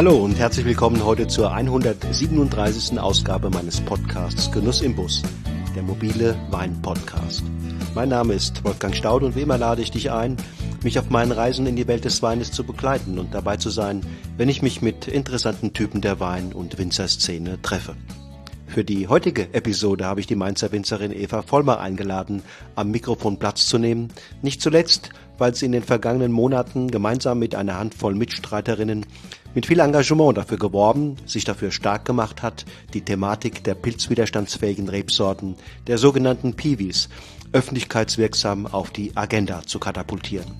Hallo und herzlich willkommen heute zur 137. Ausgabe meines Podcasts Genuss im Bus, der mobile Wein-Podcast. Mein Name ist Wolfgang Staud und wie immer lade ich dich ein, mich auf meinen Reisen in die Welt des Weines zu begleiten und dabei zu sein, wenn ich mich mit interessanten Typen der Wein- und Winzerszene treffe. Für die heutige Episode habe ich die Mainzer Winzerin Eva Vollmer eingeladen, am Mikrofon Platz zu nehmen. Nicht zuletzt, weil sie in den vergangenen Monaten gemeinsam mit einer Handvoll Mitstreiterinnen mit viel Engagement dafür geworben, sich dafür stark gemacht hat, die Thematik der pilzwiderstandsfähigen Rebsorten, der sogenannten Piwis, öffentlichkeitswirksam auf die Agenda zu katapultieren.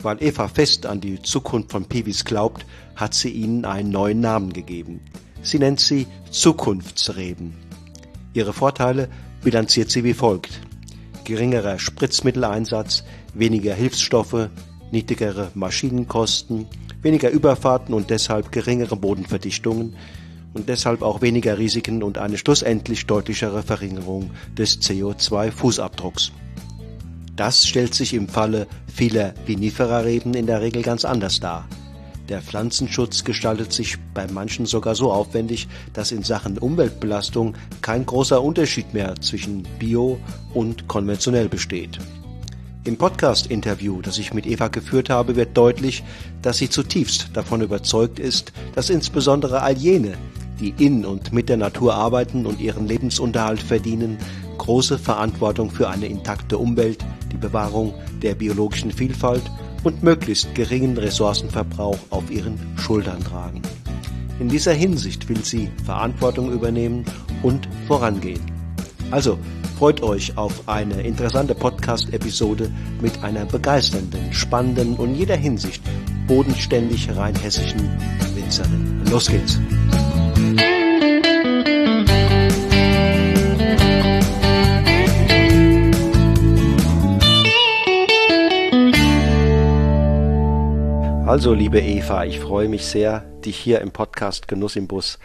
Weil Eva fest an die Zukunft von Piwis glaubt, hat sie ihnen einen neuen Namen gegeben. Sie nennt sie Zukunftsreben. Ihre Vorteile bilanziert sie wie folgt. Geringerer Spritzmitteleinsatz, weniger Hilfsstoffe, niedrigere Maschinenkosten, weniger Überfahrten und deshalb geringere Bodenverdichtungen und deshalb auch weniger Risiken und eine schlussendlich deutlichere Verringerung des CO2-Fußabdrucks. Das stellt sich im Falle vieler Vinifera-Reben in der Regel ganz anders dar. Der Pflanzenschutz gestaltet sich bei manchen sogar so aufwendig, dass in Sachen Umweltbelastung kein großer Unterschied mehr zwischen Bio und konventionell besteht. Im Podcast-Interview, das ich mit Eva geführt habe, wird deutlich, dass sie zutiefst davon überzeugt ist, dass insbesondere all jene, die in und mit der Natur arbeiten und ihren Lebensunterhalt verdienen, große Verantwortung für eine intakte Umwelt, die Bewahrung der biologischen Vielfalt und möglichst geringen Ressourcenverbrauch auf ihren Schultern tragen. In dieser Hinsicht will sie Verantwortung übernehmen und vorangehen. Also freut euch auf eine interessante Podcast-Episode mit einer begeisternden, spannenden und jeder Hinsicht bodenständig rheinhessischen Winzerin. Los geht's! Also, liebe Eva, ich freue mich sehr, dich hier im Podcast Genuss im Bus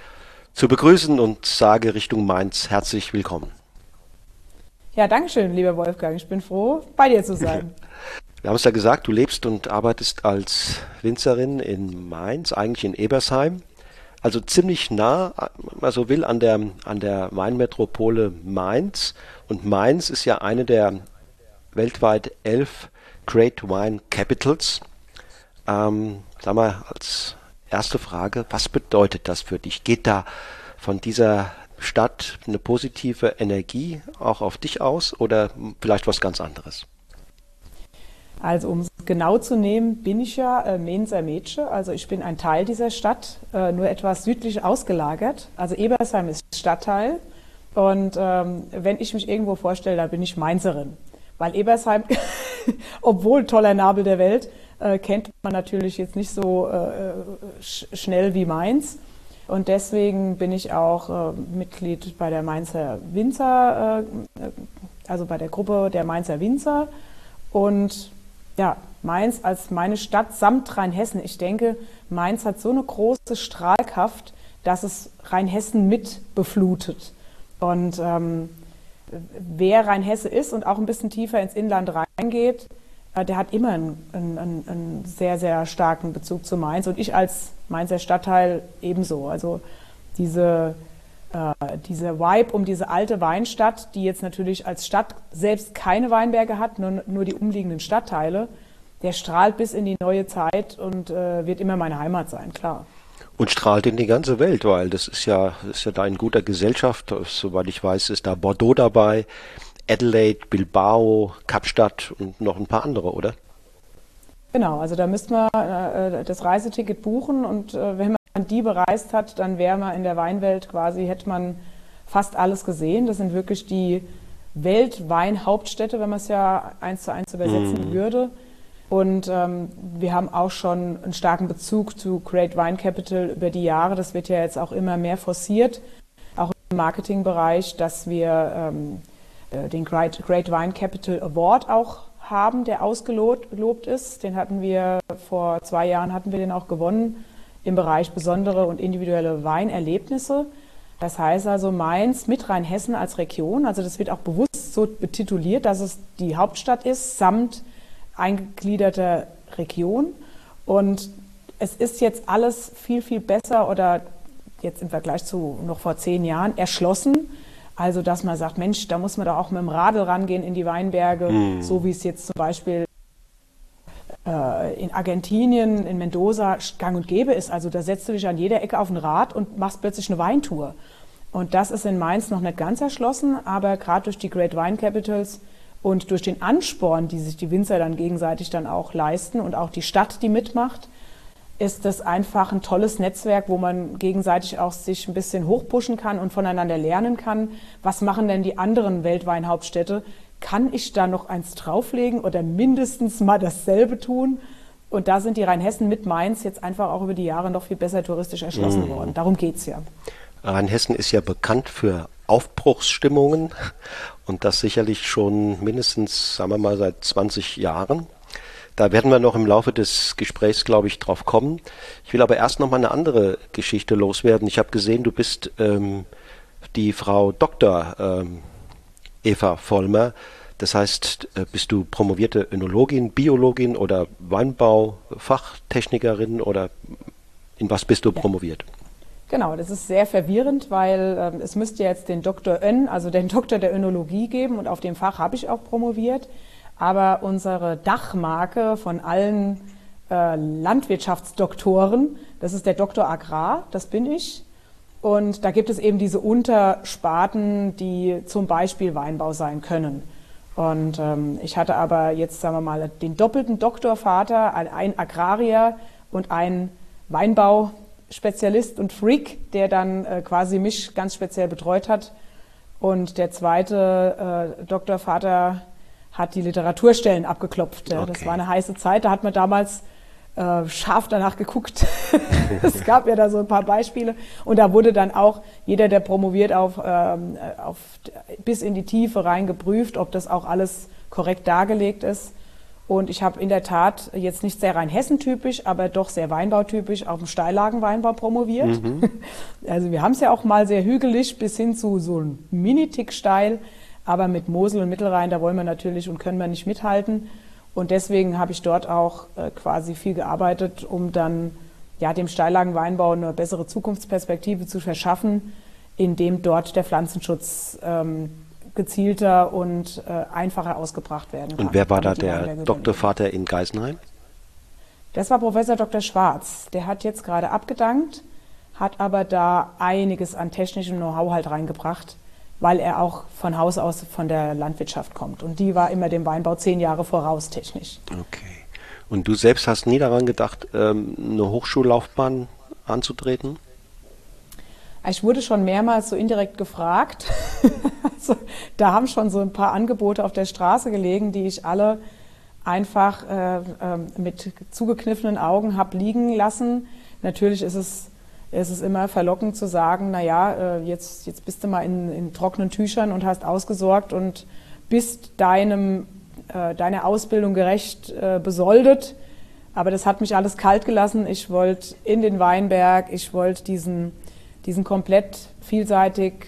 zu begrüßen und sage Richtung Mainz herzlich willkommen. Ja, danke schön, lieber Wolfgang. Ich bin froh, bei dir zu sein. Wir haben es ja gesagt, du lebst und arbeitest als Winzerin in Mainz, eigentlich in Ebersheim. Also ziemlich nah, wenn man so will, an der, an der Weinmetropole Mainz. Und Mainz ist ja eine der weltweit elf Great Wine Capitals. Ähm, sag mal, als erste Frage, was bedeutet das für dich? Geht da von dieser Stadt eine positive Energie auch auf dich aus oder vielleicht was ganz anderes? Also um es genau zu nehmen, bin ich ja äh, Menser Mädchen, also ich bin ein Teil dieser Stadt, äh, nur etwas südlich ausgelagert. Also Ebersheim ist Stadtteil und ähm, wenn ich mich irgendwo vorstelle, dann bin ich Mainzerin. Weil Ebersheim, obwohl toller Nabel der Welt, äh, kennt man natürlich jetzt nicht so äh, sch schnell wie Mainz. Und deswegen bin ich auch äh, Mitglied bei der Mainzer Winzer, äh, also bei der Gruppe der Mainzer Winzer. Und ja, Mainz als meine Stadt samt Rheinhessen. Ich denke, Mainz hat so eine große Strahlkraft, dass es Rheinhessen mit beflutet. Und ähm, wer Rheinhesse ist und auch ein bisschen tiefer ins Inland reingeht, äh, der hat immer einen, einen, einen, sehr, sehr starken Bezug zu Mainz und ich als Mainzer Stadtteil ebenso. Also diese, äh, diese Vibe um diese alte Weinstadt, die jetzt natürlich als Stadt selbst keine Weinberge hat, nur, nur die umliegenden Stadtteile, der strahlt bis in die neue Zeit und äh, wird immer meine Heimat sein, klar. Und strahlt in die ganze Welt, weil das ist ja, ist ja da in guter Gesellschaft. Soweit ich weiß, ist da Bordeaux dabei. Adelaide, Bilbao, Kapstadt und noch ein paar andere, oder? Genau, also da müsste man äh, das Reiseticket buchen und äh, wenn man die bereist hat, dann wäre man in der Weinwelt quasi, hätte man fast alles gesehen. Das sind wirklich die Weltweinhauptstädte, wenn man es ja eins zu eins übersetzen mm. würde. Und ähm, wir haben auch schon einen starken Bezug zu Great Wine Capital über die Jahre. Das wird ja jetzt auch immer mehr forciert, auch im Marketingbereich, dass wir ähm, äh, den Great, Great Wine Capital Award auch haben, der ausgelobt ist. Den hatten wir vor zwei Jahren hatten wir den auch gewonnen im Bereich besondere und individuelle Weinerlebnisse. Das heißt also Mainz mit Rheinhessen als Region. Also das wird auch bewusst so betituliert, dass es die Hauptstadt ist samt eingegliederter Region. Und es ist jetzt alles viel, viel besser oder jetzt im Vergleich zu noch vor zehn Jahren erschlossen. Also, dass man sagt, Mensch, da muss man doch auch mit dem Radl rangehen in die Weinberge, mm. so wie es jetzt zum Beispiel äh, in Argentinien, in Mendoza gang und gäbe ist. Also da setzt du dich an jeder Ecke auf ein Rad und machst plötzlich eine Weintour. Und das ist in Mainz noch nicht ganz erschlossen, aber gerade durch die Great Wine Capitals und durch den Ansporn, die sich die Winzer dann gegenseitig dann auch leisten und auch die Stadt, die mitmacht, ist das einfach ein tolles Netzwerk, wo man gegenseitig auch sich ein bisschen hochpushen kann und voneinander lernen kann. Was machen denn die anderen Weltweinhauptstädte? Kann ich da noch eins drauflegen oder mindestens mal dasselbe tun? Und da sind die Rheinhessen mit Mainz jetzt einfach auch über die Jahre noch viel besser touristisch erschlossen mm. worden. Darum geht es ja. Rheinhessen ist ja bekannt für Aufbruchsstimmungen und das sicherlich schon mindestens, sagen wir mal, seit 20 Jahren. Da werden wir noch im Laufe des Gesprächs, glaube ich, drauf kommen. Ich will aber erst noch mal eine andere Geschichte loswerden. Ich habe gesehen, du bist ähm, die Frau Dr. Ähm, Eva Vollmer. Das heißt, äh, bist du promovierte Önologin, Biologin oder Weinbaufach-Technikerin oder in was bist du promoviert? Genau, das ist sehr verwirrend, weil ähm, es müsste jetzt den Dr. Ön, also den Doktor der Önologie geben und auf dem Fach habe ich auch promoviert. Aber unsere Dachmarke von allen äh, Landwirtschaftsdoktoren, das ist der Doktor Agrar, das bin ich. Und da gibt es eben diese Untersparten, die zum Beispiel Weinbau sein können. Und ähm, ich hatte aber jetzt, sagen wir mal, den doppelten Doktorvater, ein Agrarier und ein Weinbauspezialist und Freak, der dann äh, quasi mich ganz speziell betreut hat. Und der zweite äh, Doktorvater hat die Literaturstellen abgeklopft. Ja. Okay. Das war eine heiße Zeit. Da hat man damals äh, scharf danach geguckt. es gab ja da so ein paar Beispiele. Und da wurde dann auch jeder, der promoviert, auf, ähm, auf, bis in die Tiefe rein geprüft, ob das auch alles korrekt dargelegt ist. Und ich habe in der Tat jetzt nicht sehr rein Hessen-typisch, aber doch sehr Weinbautypisch auf dem Steillagenweinbau promoviert. Mhm. Also wir haben es ja auch mal sehr hügelig bis hin zu so einem Mini-Tick steil. Aber mit Mosel und Mittelrhein, da wollen wir natürlich und können wir nicht mithalten. Und deswegen habe ich dort auch äh, quasi viel gearbeitet, um dann ja, dem Steillagenweinbau eine bessere Zukunftsperspektive zu verschaffen, indem dort der Pflanzenschutz ähm, gezielter und äh, einfacher ausgebracht werden kann. Und wer war da der Doktorvater in Geisenheim? Das war Professor Dr. Schwarz. Der hat jetzt gerade abgedankt, hat aber da einiges an technischem Know-how halt reingebracht, weil er auch von Haus aus von der Landwirtschaft kommt. Und die war immer dem Weinbau zehn Jahre voraus technisch. Okay. Und du selbst hast nie daran gedacht, ähm, eine Hochschullaufbahn anzutreten? Ich wurde schon mehrmals so indirekt gefragt. also, da haben schon so ein paar Angebote auf der Straße gelegen, die ich alle einfach äh, äh, mit zugekniffenen Augen habe liegen lassen. Natürlich ist es es ist immer verlockend zu sagen, na ja, äh, jetzt, jetzt bist du mal in, in trockenen Tüchern und hast ausgesorgt und bist deinem, äh, deiner Ausbildung gerecht äh, besoldet. Aber das hat mich alles kalt gelassen. Ich wollte in den Weinberg, ich wollte diesen, diesen komplett vielseitig,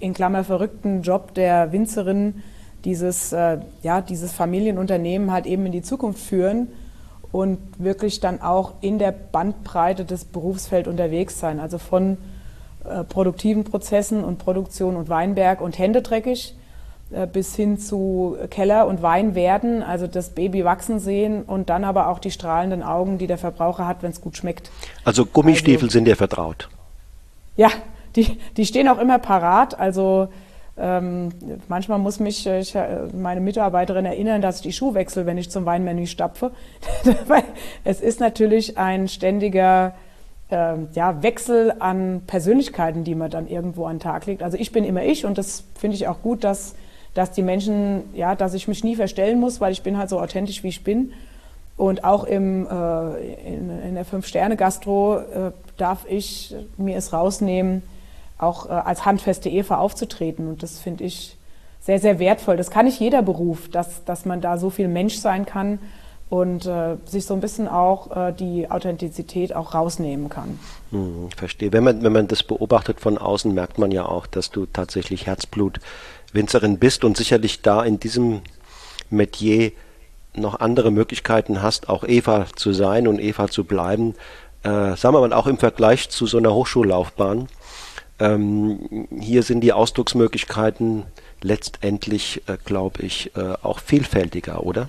in Klammer verrückten Job der Winzerin, dieses, ja, dieses Familienunternehmen halt eben in die Zukunft führen und wirklich dann auch in der Bandbreite des Berufsfelds unterwegs sein. Also von äh, produktiven Prozessen und Produktion und Weinberg und händetreckig äh, bis hin zu Keller und Wein werden, also das Baby wachsen sehen und dann aber auch die strahlenden Augen, die der Verbraucher hat, wenn es gut schmeckt. Also Gummistiefel also, sind dir vertraut? Ja, die, die stehen auch immer parat. Also ähm, manchmal muss mich äh, ich, äh, meine Mitarbeiterin erinnern, dass ich die Schuhe wechsle, wenn ich zum Weinmenü stapfe. es ist natürlich ein ständiger äh, ja, Wechsel an Persönlichkeiten, die man dann irgendwo an den Tag legt. Also ich bin immer ich und das finde ich auch gut, dass, dass die Menschen, ja, dass ich mich nie verstellen muss, weil ich bin halt so authentisch, wie ich bin. Und auch im, äh, in, in, der Fünf-Sterne-Gastro äh, darf ich mir es rausnehmen, auch äh, als handfeste Eva aufzutreten. Und das finde ich sehr, sehr wertvoll. Das kann nicht jeder Beruf, dass, dass man da so viel Mensch sein kann und äh, sich so ein bisschen auch äh, die Authentizität auch rausnehmen kann. Hm, verstehe. Wenn man, wenn man das beobachtet von außen, merkt man ja auch, dass du tatsächlich Herzblut Winzerin bist und sicherlich da in diesem Metier noch andere Möglichkeiten hast, auch Eva zu sein und Eva zu bleiben, äh, sagen wir mal auch im Vergleich zu so einer Hochschullaufbahn. Ähm, hier sind die Ausdrucksmöglichkeiten letztendlich, äh, glaube ich, äh, auch vielfältiger, oder?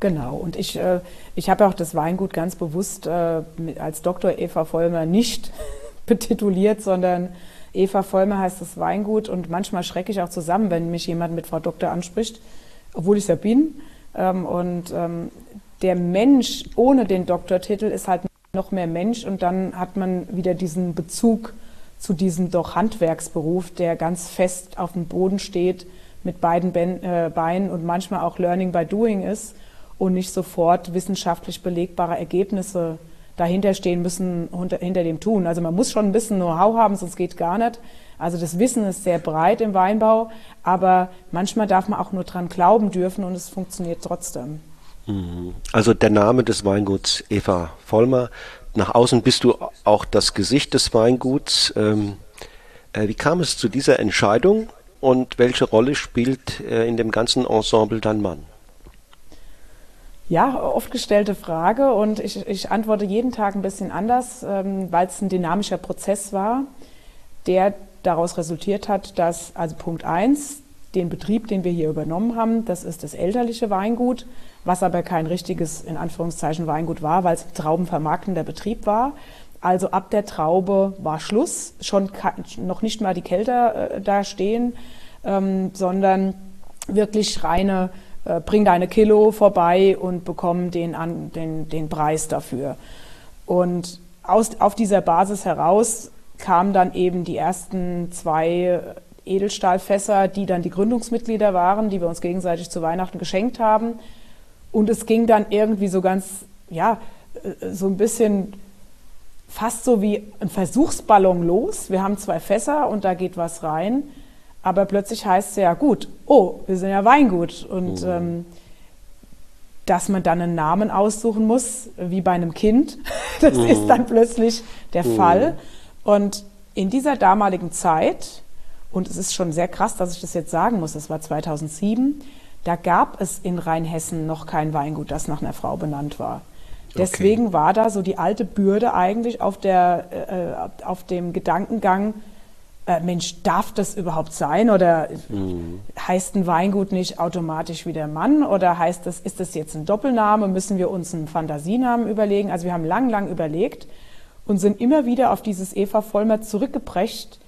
Genau, und ich, äh, ich habe auch das Weingut ganz bewusst äh, mit, als Dr. Eva Vollmer nicht betituliert, sondern Eva Vollmer heißt das Weingut und manchmal schrecke ich auch zusammen, wenn mich jemand mit Frau Doktor anspricht, obwohl ich es ja bin. Ähm, und ähm, der Mensch ohne den Doktortitel ist halt noch mehr Mensch und dann hat man wieder diesen Bezug zu diesem doch Handwerksberuf, der ganz fest auf dem Boden steht, mit beiden äh, Beinen und manchmal auch Learning by Doing ist und nicht sofort wissenschaftlich belegbare Ergebnisse dahinter stehen müssen, hinter dem Tun. Also man muss schon ein bisschen Know-how haben, sonst geht gar nicht. Also das Wissen ist sehr breit im Weinbau, aber manchmal darf man auch nur dran glauben dürfen und es funktioniert trotzdem. Mhm. Also der Name des Weinguts Eva Vollmer nach außen bist du auch das Gesicht des Weinguts. Ähm, äh, wie kam es zu dieser Entscheidung und welche Rolle spielt äh, in dem ganzen Ensemble dein Mann? Ja, oft gestellte Frage und ich, ich antworte jeden Tag ein bisschen anders, ähm, weil es ein dynamischer Prozess war, der daraus resultiert hat, dass also Punkt 1, den Betrieb, den wir hier übernommen haben, das ist das elterliche Weingut, was aber kein richtiges, in Anführungszeichen, Weingut war, weil es traubenvermarktender Betrieb war. Also ab der Traube war Schluss, schon noch nicht mal die Kälter äh, da stehen, ähm, sondern wirklich reine, äh, bring deine Kilo vorbei und bekomm den, an, den, den Preis dafür. Und aus, auf dieser Basis heraus kamen dann eben die ersten zwei Edelstahlfässer, die dann die Gründungsmitglieder waren, die wir uns gegenseitig zu Weihnachten geschenkt haben. Und es ging dann irgendwie so ganz, ja, äh, so ein bisschen fast so wie ein Versuchsballon los. Wir haben zwei Fässer und da geht was rein. Aber plötzlich heißt es ja, gut, oh, wir sind ja Weingut. Und mhm. ähm, dass man dann einen Namen aussuchen muss, wie bei einem Kind, das mhm. ist dann plötzlich der mhm. Fall. Und in dieser damaligen Zeit, und es ist schon sehr krass, dass ich das jetzt sagen muss, das war 2007, da gab es in Rheinhessen noch kein Weingut, das nach einer Frau benannt war. Deswegen okay. war da so die alte Bürde eigentlich auf, der, äh, auf dem Gedankengang, äh, Mensch, darf das überhaupt sein? Oder mhm. heißt ein Weingut nicht automatisch wie der Mann? Oder heißt das, ist das jetzt ein Doppelname? Müssen wir uns einen Fantasienamen überlegen? Also wir haben lang, lang überlegt und sind immer wieder auf dieses Eva Vollmer zurückgeprescht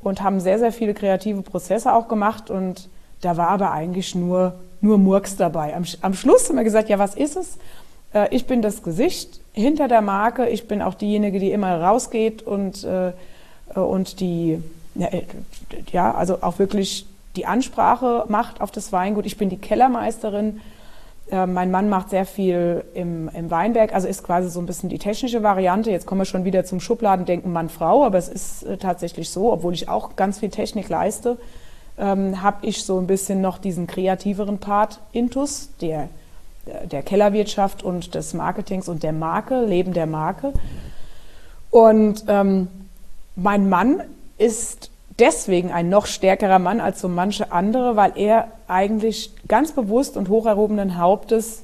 und haben sehr, sehr viele kreative Prozesse auch gemacht und da war aber eigentlich nur, nur Murks dabei. Am, am Schluss haben wir gesagt, ja, was ist es? Äh, ich bin das Gesicht hinter der Marke. Ich bin auch diejenige, die immer rausgeht und, äh, und die, ja, äh, ja, also auch wirklich die Ansprache macht auf das Weingut. Ich bin die Kellermeisterin. Äh, mein Mann macht sehr viel im, im Weinberg, also ist quasi so ein bisschen die technische Variante. Jetzt kommen wir schon wieder zum Schubladendenken Mann-Frau, aber es ist äh, tatsächlich so, obwohl ich auch ganz viel Technik leiste ähm, habe ich so ein bisschen noch diesen kreativeren Part Intus, der, der Kellerwirtschaft und des Marketings und der Marke, Leben der Marke. Und ähm, mein Mann ist deswegen ein noch stärkerer Mann als so manche andere, weil er eigentlich ganz bewusst und hocherhobenen Hauptes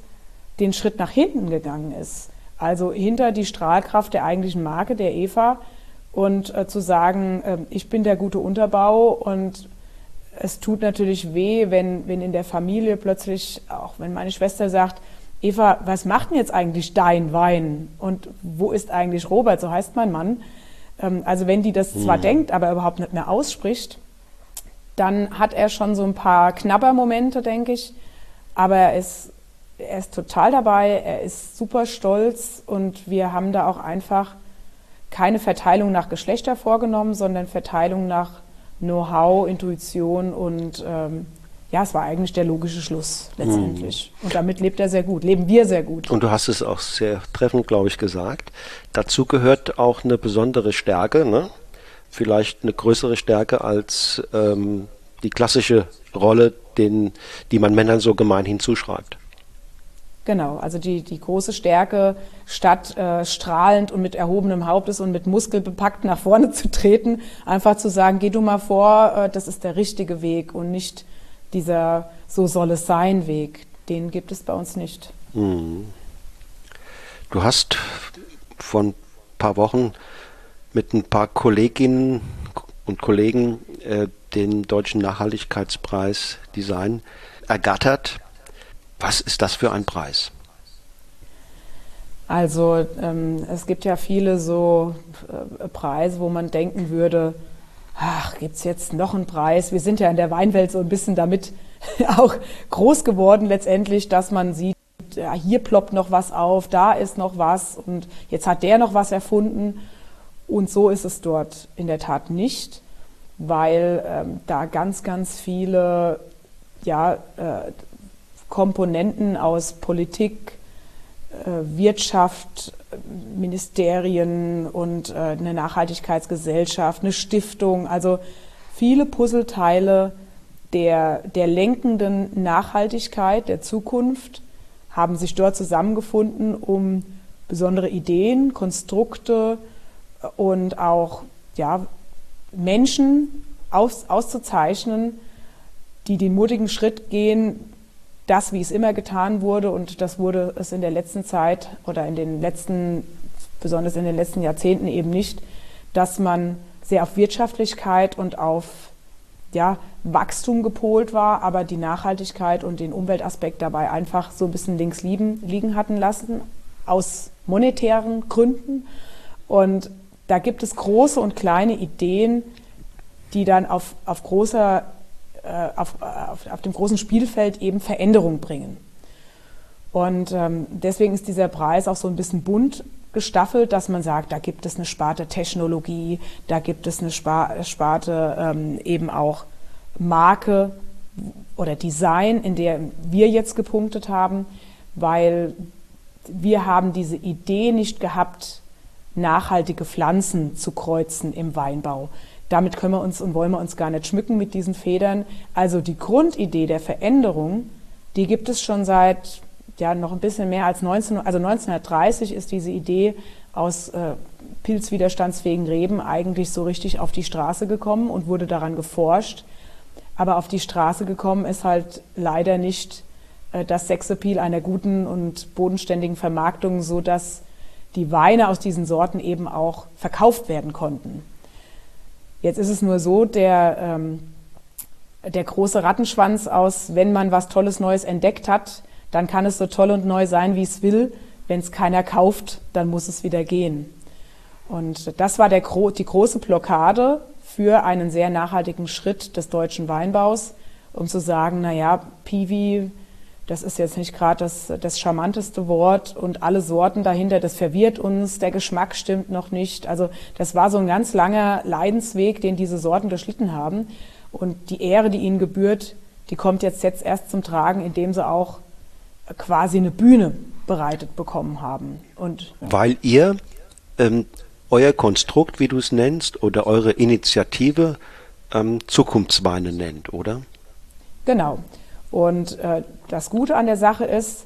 den Schritt nach hinten gegangen ist. Also hinter die Strahlkraft der eigentlichen Marke, der Eva, und äh, zu sagen, äh, ich bin der gute Unterbau und es tut natürlich weh, wenn, wenn in der Familie plötzlich, auch wenn meine Schwester sagt, Eva, was macht denn jetzt eigentlich dein Wein? Und wo ist eigentlich Robert? So heißt mein Mann. Ähm, also wenn die das zwar mhm. denkt, aber überhaupt nicht mehr ausspricht, dann hat er schon so ein paar Knabbermomente, denke ich. Aber er ist, er ist total dabei, er ist super stolz und wir haben da auch einfach keine Verteilung nach Geschlechter vorgenommen, sondern Verteilung nach Know-how, Intuition und ähm, ja, es war eigentlich der logische Schluss letztendlich. Mhm. Und damit lebt er sehr gut, leben wir sehr gut. Und du hast es auch sehr treffend, glaube ich, gesagt. Dazu gehört auch eine besondere Stärke, ne? vielleicht eine größere Stärke als ähm, die klassische Rolle, den, die man Männern so gemeinhin zuschreibt. Genau, also die, die große Stärke, statt äh, strahlend und mit erhobenem Hauptes und mit Muskel bepackt nach vorne zu treten, einfach zu sagen, geh du mal vor, äh, das ist der richtige Weg und nicht dieser so soll es sein Weg. den gibt es bei uns nicht. Mhm. Du hast vor ein paar Wochen mit ein paar Kolleginnen und Kollegen äh, den Deutschen Nachhaltigkeitspreis Design ergattert. Was ist das für ein Preis? Also ähm, es gibt ja viele so äh, Preise, wo man denken würde, ach, gibt es jetzt noch einen Preis? Wir sind ja in der Weinwelt so ein bisschen damit auch groß geworden letztendlich, dass man sieht, ja, hier ploppt noch was auf, da ist noch was und jetzt hat der noch was erfunden. Und so ist es dort in der Tat nicht, weil ähm, da ganz, ganz viele ja, äh, Komponenten aus Politik, äh, Wirtschaft, Ministerien und äh, eine Nachhaltigkeitsgesellschaft, eine Stiftung, also viele Puzzleteile der, der lenkenden Nachhaltigkeit der Zukunft haben sich dort zusammengefunden, um besondere Ideen, Konstrukte und auch ja, Menschen aus, auszuzeichnen, die den mutigen Schritt gehen, das, wie es immer getan wurde, und das wurde es in der letzten Zeit oder in den letzten, besonders in den letzten Jahrzehnten eben nicht, dass man sehr auf Wirtschaftlichkeit und auf ja, Wachstum gepolt war, aber die Nachhaltigkeit und den Umweltaspekt dabei einfach so ein bisschen links liegen, liegen hatten lassen, aus monetären Gründen. Und da gibt es große und kleine Ideen, die dann auf, auf, großer, auf, auf, auf dem großen Spielfeld eben Veränderung bringen. Und ähm, deswegen ist dieser Preis auch so ein bisschen bunt gestaffelt, dass man sagt, da gibt es eine Sparte Technologie, da gibt es eine Sparte ähm, eben auch Marke oder Design, in der wir jetzt gepunktet haben, weil wir haben diese Idee nicht gehabt, nachhaltige Pflanzen zu kreuzen im Weinbau. Damit können wir uns und wollen wir uns gar nicht schmücken mit diesen Federn. Also die Grundidee der Veränderung, die gibt es schon seit ja noch ein bisschen mehr als 19, also 1930 ist diese Idee aus äh, pilzwiderstandsfähigen Reben eigentlich so richtig auf die Straße gekommen und wurde daran geforscht. Aber auf die Straße gekommen ist halt leider nicht äh, das Sexappeal einer guten und bodenständigen Vermarktung, so dass die Weine aus diesen Sorten eben auch verkauft werden konnten. Jetzt ist es nur so, der, ähm, der große Rattenschwanz aus, wenn man was Tolles Neues entdeckt hat, dann kann es so toll und neu sein, wie es will. Wenn es keiner kauft, dann muss es wieder gehen. Und das war der, die große Blockade für einen sehr nachhaltigen Schritt des deutschen Weinbaus, um zu sagen, naja, Piwi, das ist jetzt nicht gerade das, das charmanteste Wort und alle Sorten dahinter, das verwirrt uns, der Geschmack stimmt noch nicht. Also das war so ein ganz langer Leidensweg, den diese Sorten durchlitten haben. Und die Ehre, die ihnen gebührt, die kommt jetzt, jetzt erst zum Tragen, indem sie auch quasi eine Bühne bereitet bekommen haben. Und, ja. Weil ihr ähm, euer Konstrukt, wie du es nennst, oder eure Initiative ähm, Zukunftsweine nennt, oder? Genau. Und äh, das Gute an der Sache ist,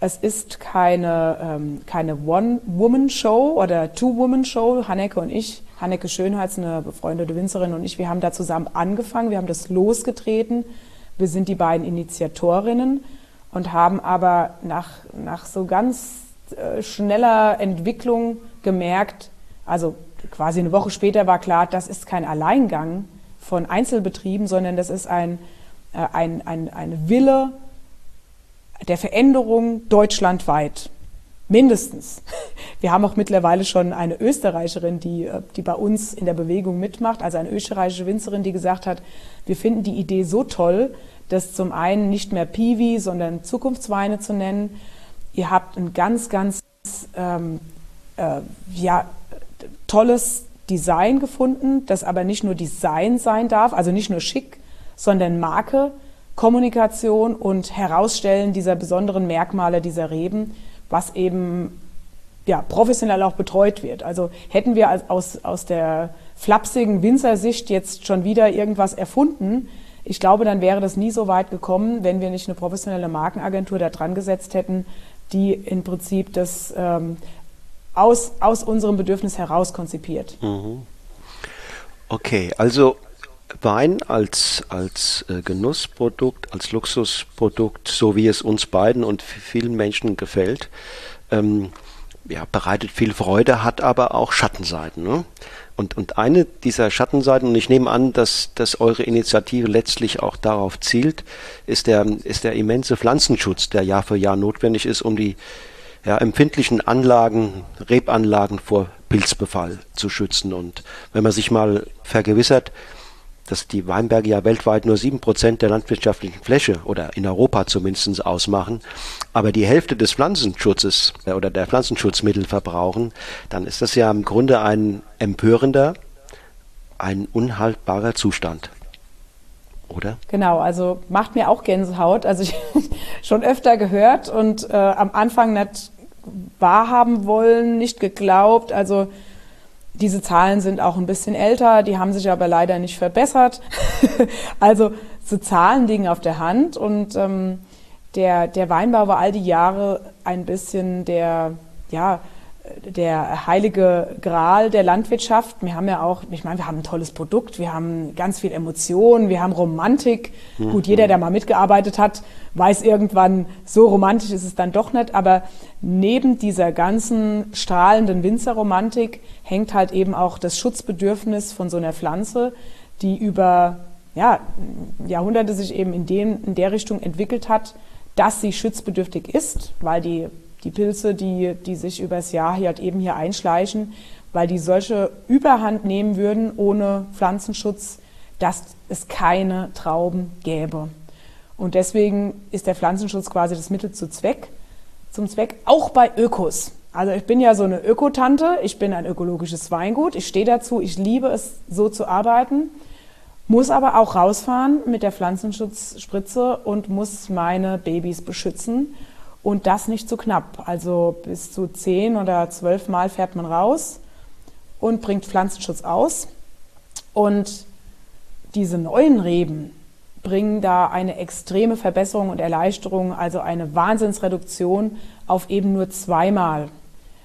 es ist keine, ähm, keine One-Woman-Show oder Two-Woman-Show. Hanneke und ich, Hanneke Schönheits, eine befreundete Winzerin und ich, wir haben da zusammen angefangen, wir haben das losgetreten. Wir sind die beiden Initiatorinnen und haben aber nach, nach so ganz äh, schneller Entwicklung gemerkt, also quasi eine Woche später war klar, das ist kein Alleingang von Einzelbetrieben, sondern das ist ein, ein, ein, ein Wille der Veränderung deutschlandweit. Mindestens. Wir haben auch mittlerweile schon eine Österreicherin, die, äh, die bei uns in der Bewegung mitmacht, also eine österreichische Winzerin, die gesagt hat, wir finden die Idee so toll, das zum einen nicht mehr Piwi, sondern Zukunftsweine zu nennen. Ihr habt ein ganz, ganz ähm, äh, ja, tolles Design gefunden, das aber nicht nur Design sein darf, also nicht nur schick, sondern Marke, Kommunikation und Herausstellen dieser besonderen Merkmale dieser Reben, was eben ja, professionell auch betreut wird. Also hätten wir aus, aus der flapsigen Winzersicht jetzt schon wieder irgendwas erfunden, ich glaube, dann wäre das nie so weit gekommen, wenn wir nicht eine professionelle Markenagentur da dran gesetzt hätten, die im Prinzip das ähm, aus, aus unserem Bedürfnis heraus konzipiert. Mhm. Okay, also Wein als, als äh, Genussprodukt, als Luxusprodukt, so wie es uns beiden und vielen Menschen gefällt, ähm, ja, bereitet viel Freude, hat aber auch Schattenseiten. Ne? Und, und eine dieser Schattenseiten, und ich nehme an, dass, dass eure Initiative letztlich auch darauf zielt, ist der, ist der immense Pflanzenschutz, der Jahr für Jahr notwendig ist, um die ja, empfindlichen Anlagen, Rebanlagen vor Pilzbefall zu schützen. Und wenn man sich mal vergewissert, dass die Weinberge ja weltweit nur sieben Prozent der landwirtschaftlichen Fläche oder in Europa zumindest ausmachen, aber die Hälfte des Pflanzenschutzes äh, oder der Pflanzenschutzmittel verbrauchen, dann ist das ja im Grunde ein empörender, ein unhaltbarer Zustand. Oder? Genau, also macht mir auch Gänsehaut. Also ich schon öfter gehört und äh, am Anfang nicht wahrhaben wollen, nicht geglaubt. Also diese Zahlen sind auch ein bisschen älter, die haben sich aber leider nicht verbessert. also so Zahlen liegen auf der Hand und ähm, der, der Weinbau war all die Jahre ein bisschen der, ja, der heilige Gral der Landwirtschaft. Wir haben ja auch, ich meine, wir haben ein tolles Produkt, wir haben ganz viel Emotion, wir haben Romantik. Mhm. Gut, jeder, der mal mitgearbeitet hat, weiß irgendwann, so romantisch ist es dann doch nicht. Aber neben dieser ganzen strahlenden Winzerromantik hängt halt eben auch das Schutzbedürfnis von so einer Pflanze, die über ja, Jahrhunderte sich eben in, dem, in der Richtung entwickelt hat, dass sie schutzbedürftig ist, weil die die Pilze, die, die sich übers Jahr hier halt eben hier einschleichen, weil die solche Überhand nehmen würden ohne Pflanzenschutz, dass es keine Trauben gäbe. Und deswegen ist der Pflanzenschutz quasi das Mittel zu Zweck, zum Zweck auch bei Ökos. Also ich bin ja so eine Ökotante, ich bin ein ökologisches Weingut, ich stehe dazu, ich liebe es, so zu arbeiten, muss aber auch rausfahren mit der Pflanzenschutzspritze und muss meine Babys beschützen und das nicht zu knapp. Also bis zu zehn oder zwölf Mal fährt man raus und bringt Pflanzenschutz aus. Und diese neuen Reben bringen da eine extreme Verbesserung und Erleichterung, also eine Wahnsinnsreduktion auf eben nur zweimal.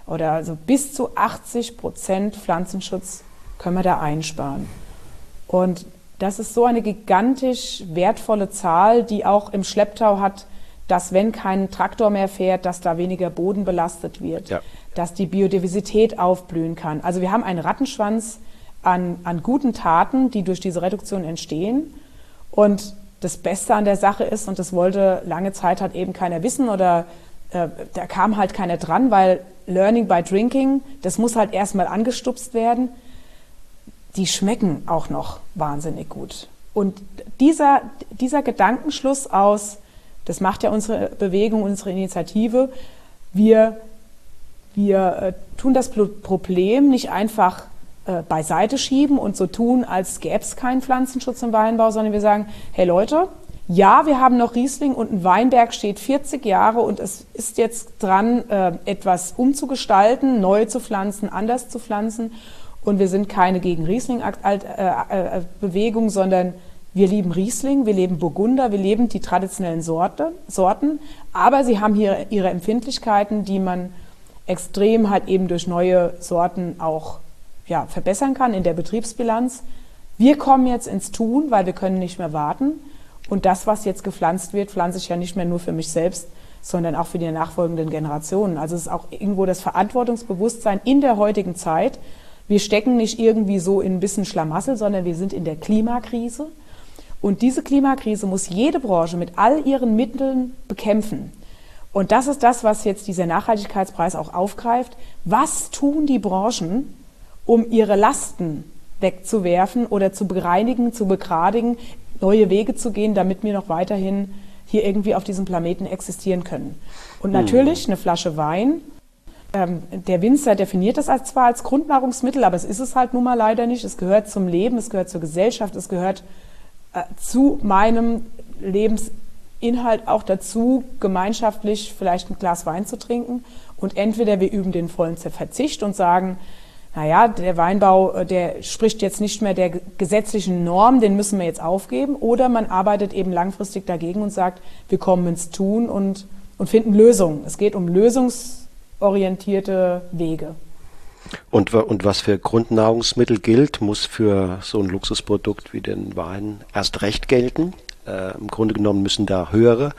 Oder also bis zu 80 Prozent Pflanzenschutz können wir da einsparen. Und das ist so eine gigantisch wertvolle Zahl, die auch im Schlepptau hat, dass wenn kein Traktor mehr fährt, dass da weniger Boden belastet wird, ja. dass die Biodiversität aufblühen kann. Also wir haben einen Rattenschwanz an, an guten Taten, die durch diese Reduktion entstehen. Und das Beste an der Sache ist, und das wollte lange Zeit halt eben keiner wissen oder äh, da kam halt keiner dran, weil Learning by Drinking, das muss halt erstmal angestupst werden. Die schmecken auch noch wahnsinnig gut. Und dieser, dieser Gedankenschluss aus, das macht ja unsere Bewegung, unsere Initiative. Wir, wir äh, tun das Problem nicht einfach äh, beiseite schieben und so tun, als gäbe es keinen Pflanzenschutz im Weinbau, sondern wir sagen, hey Leute, ja, wir haben noch Riesling und ein Weinberg steht 40 Jahre und es ist jetzt dran, äh, etwas umzugestalten, neu zu pflanzen, anders zu pflanzen. Und wir sind keine gegen Riesling-Bewegung, sondern wir lieben Riesling, wir leben Burgunder, wir leben die traditionellen Sorte, Sorten, aber sie haben hier ihre Empfindlichkeiten, die man extrem halt eben durch neue Sorten auch ja, verbessern kann in der Betriebsbilanz. Wir kommen jetzt ins Tun, weil wir können nicht mehr warten. Und das, was jetzt gepflanzt wird, pflanze ich ja nicht mehr nur für mich selbst, sondern auch für die nachfolgenden Generationen. Also es ist auch irgendwo das Verantwortungsbewusstsein in der heutigen Zeit. Wir stecken nicht irgendwie so in ein bisschen Schlamassel, sondern wir sind in der Klimakrise. Und diese Klimakrise muss jede Branche mit all ihren Mitteln bekämpfen. Und das ist das, was jetzt dieser Nachhaltigkeitspreis auch aufgreift. Was tun die Branchen, um ihre Lasten wegzuwerfen oder zu bereinigen, zu begradigen, neue Wege zu gehen, damit wir noch weiterhin hier irgendwie auf diesem Planeten existieren können. Und hm. natürlich eine Flasche Wein. Ähm, der Winzer definiert das als zwar als Grundnahrungsmittel, aber es ist es halt nun mal leider nicht. Es gehört zum Leben, es gehört zur Gesellschaft, es gehört äh, zu meinem Lebensinhalt auch dazu, gemeinschaftlich vielleicht ein Glas Wein zu trinken. Und entweder wir üben den vollen Verzicht und sagen, naja, der Weinbau, äh, der spricht jetzt nicht mehr der gesetzlichen Norm, den müssen wir jetzt aufgeben. Oder man arbeitet eben langfristig dagegen und sagt, wir kommen ins Tun und, und finden Lösungen. Es geht um lösungsorientierte Wege. Und, und was für Grundnahrungsmittel gilt, muss für so ein Luxusprodukt wie den Wein erst recht gelten. Äh, Im Grunde genommen müssen da höhere,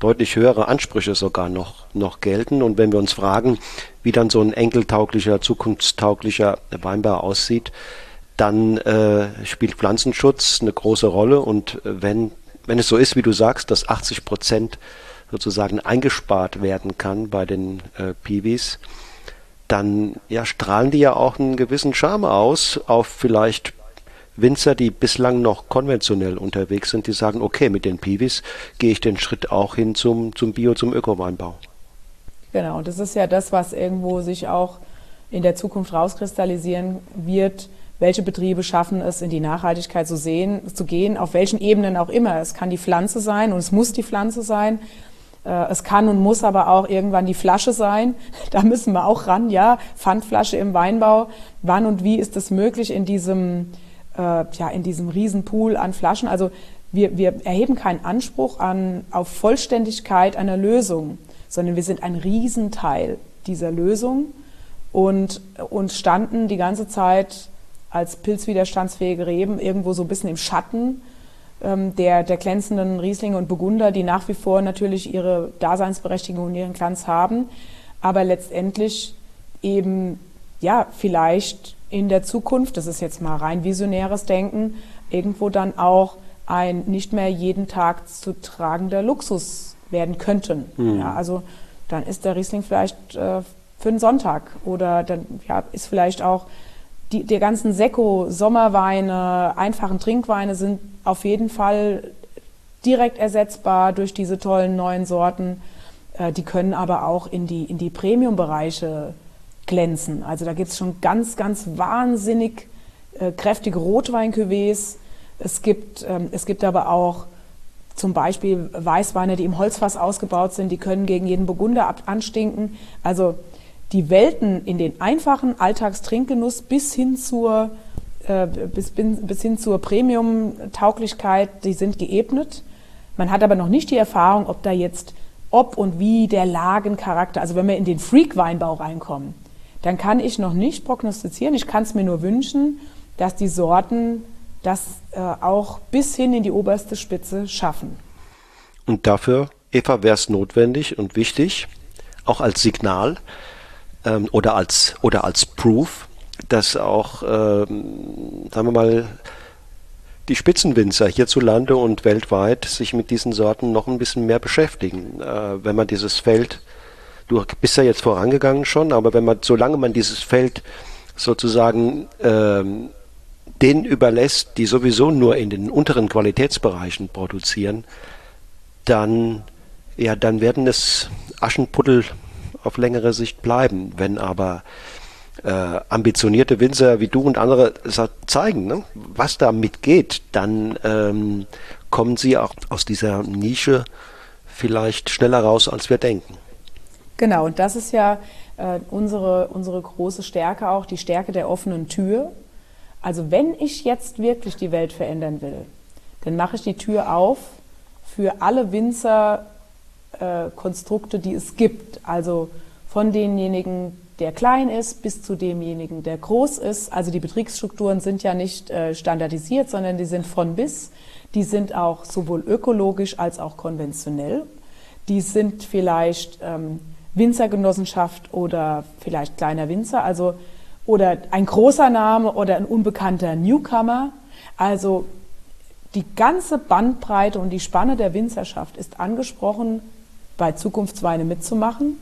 deutlich höhere Ansprüche sogar noch, noch gelten. Und wenn wir uns fragen, wie dann so ein enkeltauglicher, zukunftstauglicher Weinbau aussieht, dann äh, spielt Pflanzenschutz eine große Rolle. Und wenn, wenn es so ist, wie du sagst, dass 80 Prozent sozusagen eingespart werden kann bei den äh, Piwis, dann ja, strahlen die ja auch einen gewissen Charme aus auf vielleicht Winzer, die bislang noch konventionell unterwegs sind, die sagen, okay, mit den Piwis gehe ich den Schritt auch hin zum, zum Bio, zum Öko-Weinbau. Genau, und das ist ja das, was irgendwo sich auch in der Zukunft rauskristallisieren wird. Welche Betriebe schaffen es, in die Nachhaltigkeit zu, sehen, zu gehen, auf welchen Ebenen auch immer. Es kann die Pflanze sein und es muss die Pflanze sein. Äh, es kann und muss aber auch irgendwann die Flasche sein. Da müssen wir auch ran, ja. Pfandflasche im Weinbau. Wann und wie ist es möglich in diesem, äh, ja, in diesem Riesenpool an Flaschen? Also wir, wir erheben keinen Anspruch an, auf Vollständigkeit einer Lösung, sondern wir sind ein Riesenteil dieser Lösung und, und standen die ganze Zeit als pilzwiderstandsfähige Reben irgendwo so ein bisschen im Schatten der, der glänzenden Rieslinge und Burgunder, die nach wie vor natürlich ihre Daseinsberechtigung und ihren Glanz haben, aber letztendlich eben, ja, vielleicht in der Zukunft, das ist jetzt mal rein visionäres Denken, irgendwo dann auch ein nicht mehr jeden Tag zu tragender Luxus werden könnten. Mhm. Ja, also dann ist der Riesling vielleicht äh, für einen Sonntag oder dann ja, ist vielleicht auch die, die ganzen Sekko, Sommerweine, einfachen Trinkweine sind auf jeden Fall direkt ersetzbar durch diese tollen neuen Sorten. Äh, die können aber auch in die, in die Premium-Bereiche glänzen. Also da gibt es schon ganz, ganz wahnsinnig äh, kräftige Rotweinkuvées. Es gibt, ähm, es gibt aber auch zum Beispiel Weißweine, die im Holzfass ausgebaut sind, die können gegen jeden Burgunder anstinken. Also die Welten in den einfachen Alltagstrinkgenuss bis hin zur äh, bis, bis hin zur Premium-Tauglichkeit, die sind geebnet. Man hat aber noch nicht die Erfahrung, ob da jetzt, ob und wie der Lagencharakter, also wenn wir in den Freak-Weinbau reinkommen, dann kann ich noch nicht prognostizieren. Ich kann es mir nur wünschen, dass die Sorten das äh, auch bis hin in die oberste Spitze schaffen. Und dafür, Eva, wäre es notwendig und wichtig, auch als Signal ähm, oder als oder als Proof, dass auch, ähm, sagen wir mal, die Spitzenwinzer hierzulande und weltweit sich mit diesen Sorten noch ein bisschen mehr beschäftigen. Äh, wenn man dieses Feld, du bist ja jetzt vorangegangen schon, aber wenn man, solange man dieses Feld sozusagen ähm, den überlässt, die sowieso nur in den unteren Qualitätsbereichen produzieren, dann, ja, dann werden es Aschenputtel auf längere Sicht bleiben. Wenn aber äh, ambitionierte Winzer wie du und andere zeigen, ne, was da mitgeht, dann ähm, kommen sie auch aus dieser Nische vielleicht schneller raus, als wir denken. Genau, und das ist ja äh, unsere, unsere große Stärke auch, die Stärke der offenen Tür. Also wenn ich jetzt wirklich die Welt verändern will, dann mache ich die Tür auf für alle Winzerkonstrukte, äh, die es gibt. Also von denjenigen, der klein ist, bis zu demjenigen, der groß ist. Also die Betriebsstrukturen sind ja nicht äh, standardisiert, sondern die sind von bis. Die sind auch sowohl ökologisch als auch konventionell. Die sind vielleicht ähm, Winzergenossenschaft oder vielleicht kleiner Winzer, also oder ein großer Name oder ein unbekannter Newcomer. Also die ganze Bandbreite und die Spanne der Winzerschaft ist angesprochen, bei Zukunftsweine mitzumachen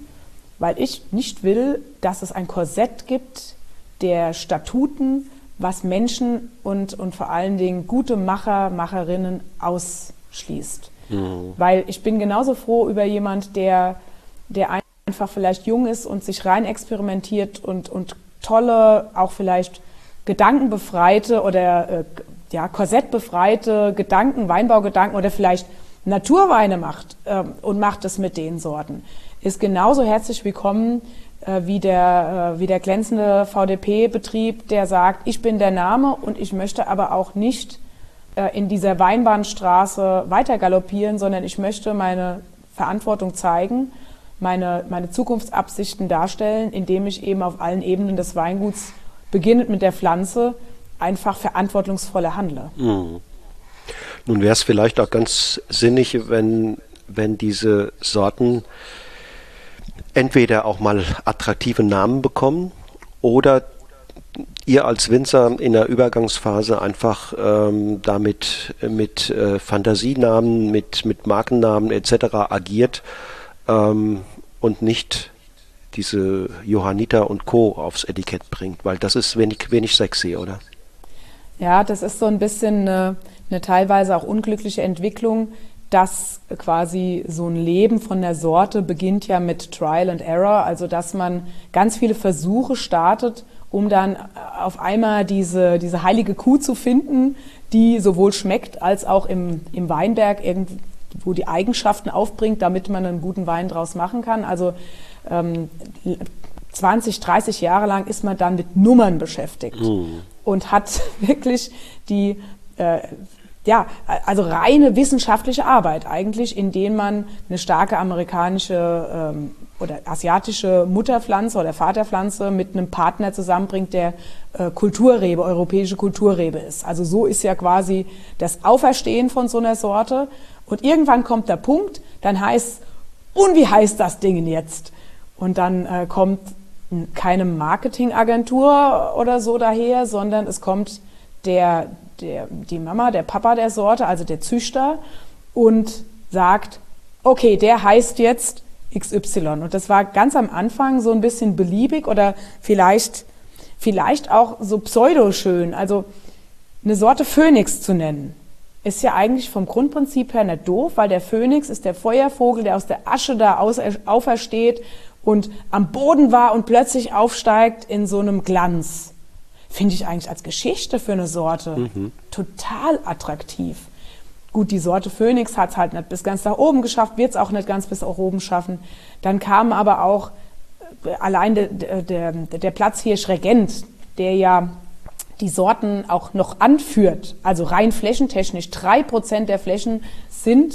weil ich nicht will, dass es ein Korsett gibt der Statuten, was Menschen und, und vor allen Dingen gute Macher, Macherinnen ausschließt. Mhm. Weil ich bin genauso froh über jemand, der, der einfach vielleicht jung ist und sich rein experimentiert und, und tolle, auch vielleicht gedankenbefreite oder äh, ja, korsettbefreite Gedanken, Weinbaugedanken oder vielleicht Naturweine macht äh, und macht es mit den Sorten ist genauso herzlich willkommen äh, wie, der, äh, wie der glänzende VDP-Betrieb, der sagt, ich bin der Name und ich möchte aber auch nicht äh, in dieser Weinbahnstraße weiter galoppieren, sondern ich möchte meine Verantwortung zeigen meine, meine Zukunftsabsichten darstellen, indem ich eben auf allen Ebenen des Weinguts, beginnend mit der Pflanze, einfach verantwortungsvoller handle. Mhm. Nun wäre es vielleicht auch ganz sinnig, wenn, wenn diese Sorten entweder auch mal attraktive Namen bekommen oder ihr als Winzer in der Übergangsphase einfach ähm, damit mit äh, Fantasienamen, mit, mit Markennamen etc. agiert ähm, und nicht diese Johanniter und Co. aufs Etikett bringt, weil das ist wenig, wenig sexy, oder? Ja, das ist so ein bisschen eine, eine teilweise auch unglückliche Entwicklung, dass quasi so ein Leben von der Sorte beginnt ja mit Trial and Error, also dass man ganz viele Versuche startet, um dann auf einmal diese, diese heilige Kuh zu finden, die sowohl schmeckt als auch im, im Weinberg irgendwo die Eigenschaften aufbringt, damit man einen guten Wein draus machen kann. Also ähm, 20, 30 Jahre lang ist man dann mit Nummern beschäftigt mhm. und hat wirklich die äh, ja, also reine wissenschaftliche Arbeit eigentlich, in denen man eine starke amerikanische ähm, oder asiatische Mutterpflanze oder Vaterpflanze mit einem Partner zusammenbringt, der äh, Kulturrebe, europäische Kulturrebe ist. Also so ist ja quasi das Auferstehen von so einer Sorte. Und irgendwann kommt der Punkt, dann heißt, und wie heißt das Ding jetzt? Und dann äh, kommt keine Marketingagentur oder so daher, sondern es kommt der, der, die Mama, der Papa der Sorte, also der Züchter, und sagt, okay, der heißt jetzt XY. Und das war ganz am Anfang so ein bisschen beliebig oder vielleicht, vielleicht auch so pseudoschön. Also eine Sorte Phönix zu nennen, ist ja eigentlich vom Grundprinzip her nicht doof, weil der Phönix ist der Feuervogel, der aus der Asche da aufersteht und am Boden war und plötzlich aufsteigt in so einem Glanz finde ich eigentlich als Geschichte für eine Sorte mhm. total attraktiv. Gut, die Sorte Phoenix hat es halt nicht bis ganz nach oben geschafft, wird es auch nicht ganz bis nach oben schaffen. Dann kam aber auch äh, allein der, der, der Platzhirsch Regent, der ja die Sorten auch noch anführt, also rein flächentechnisch. Drei Prozent der Flächen sind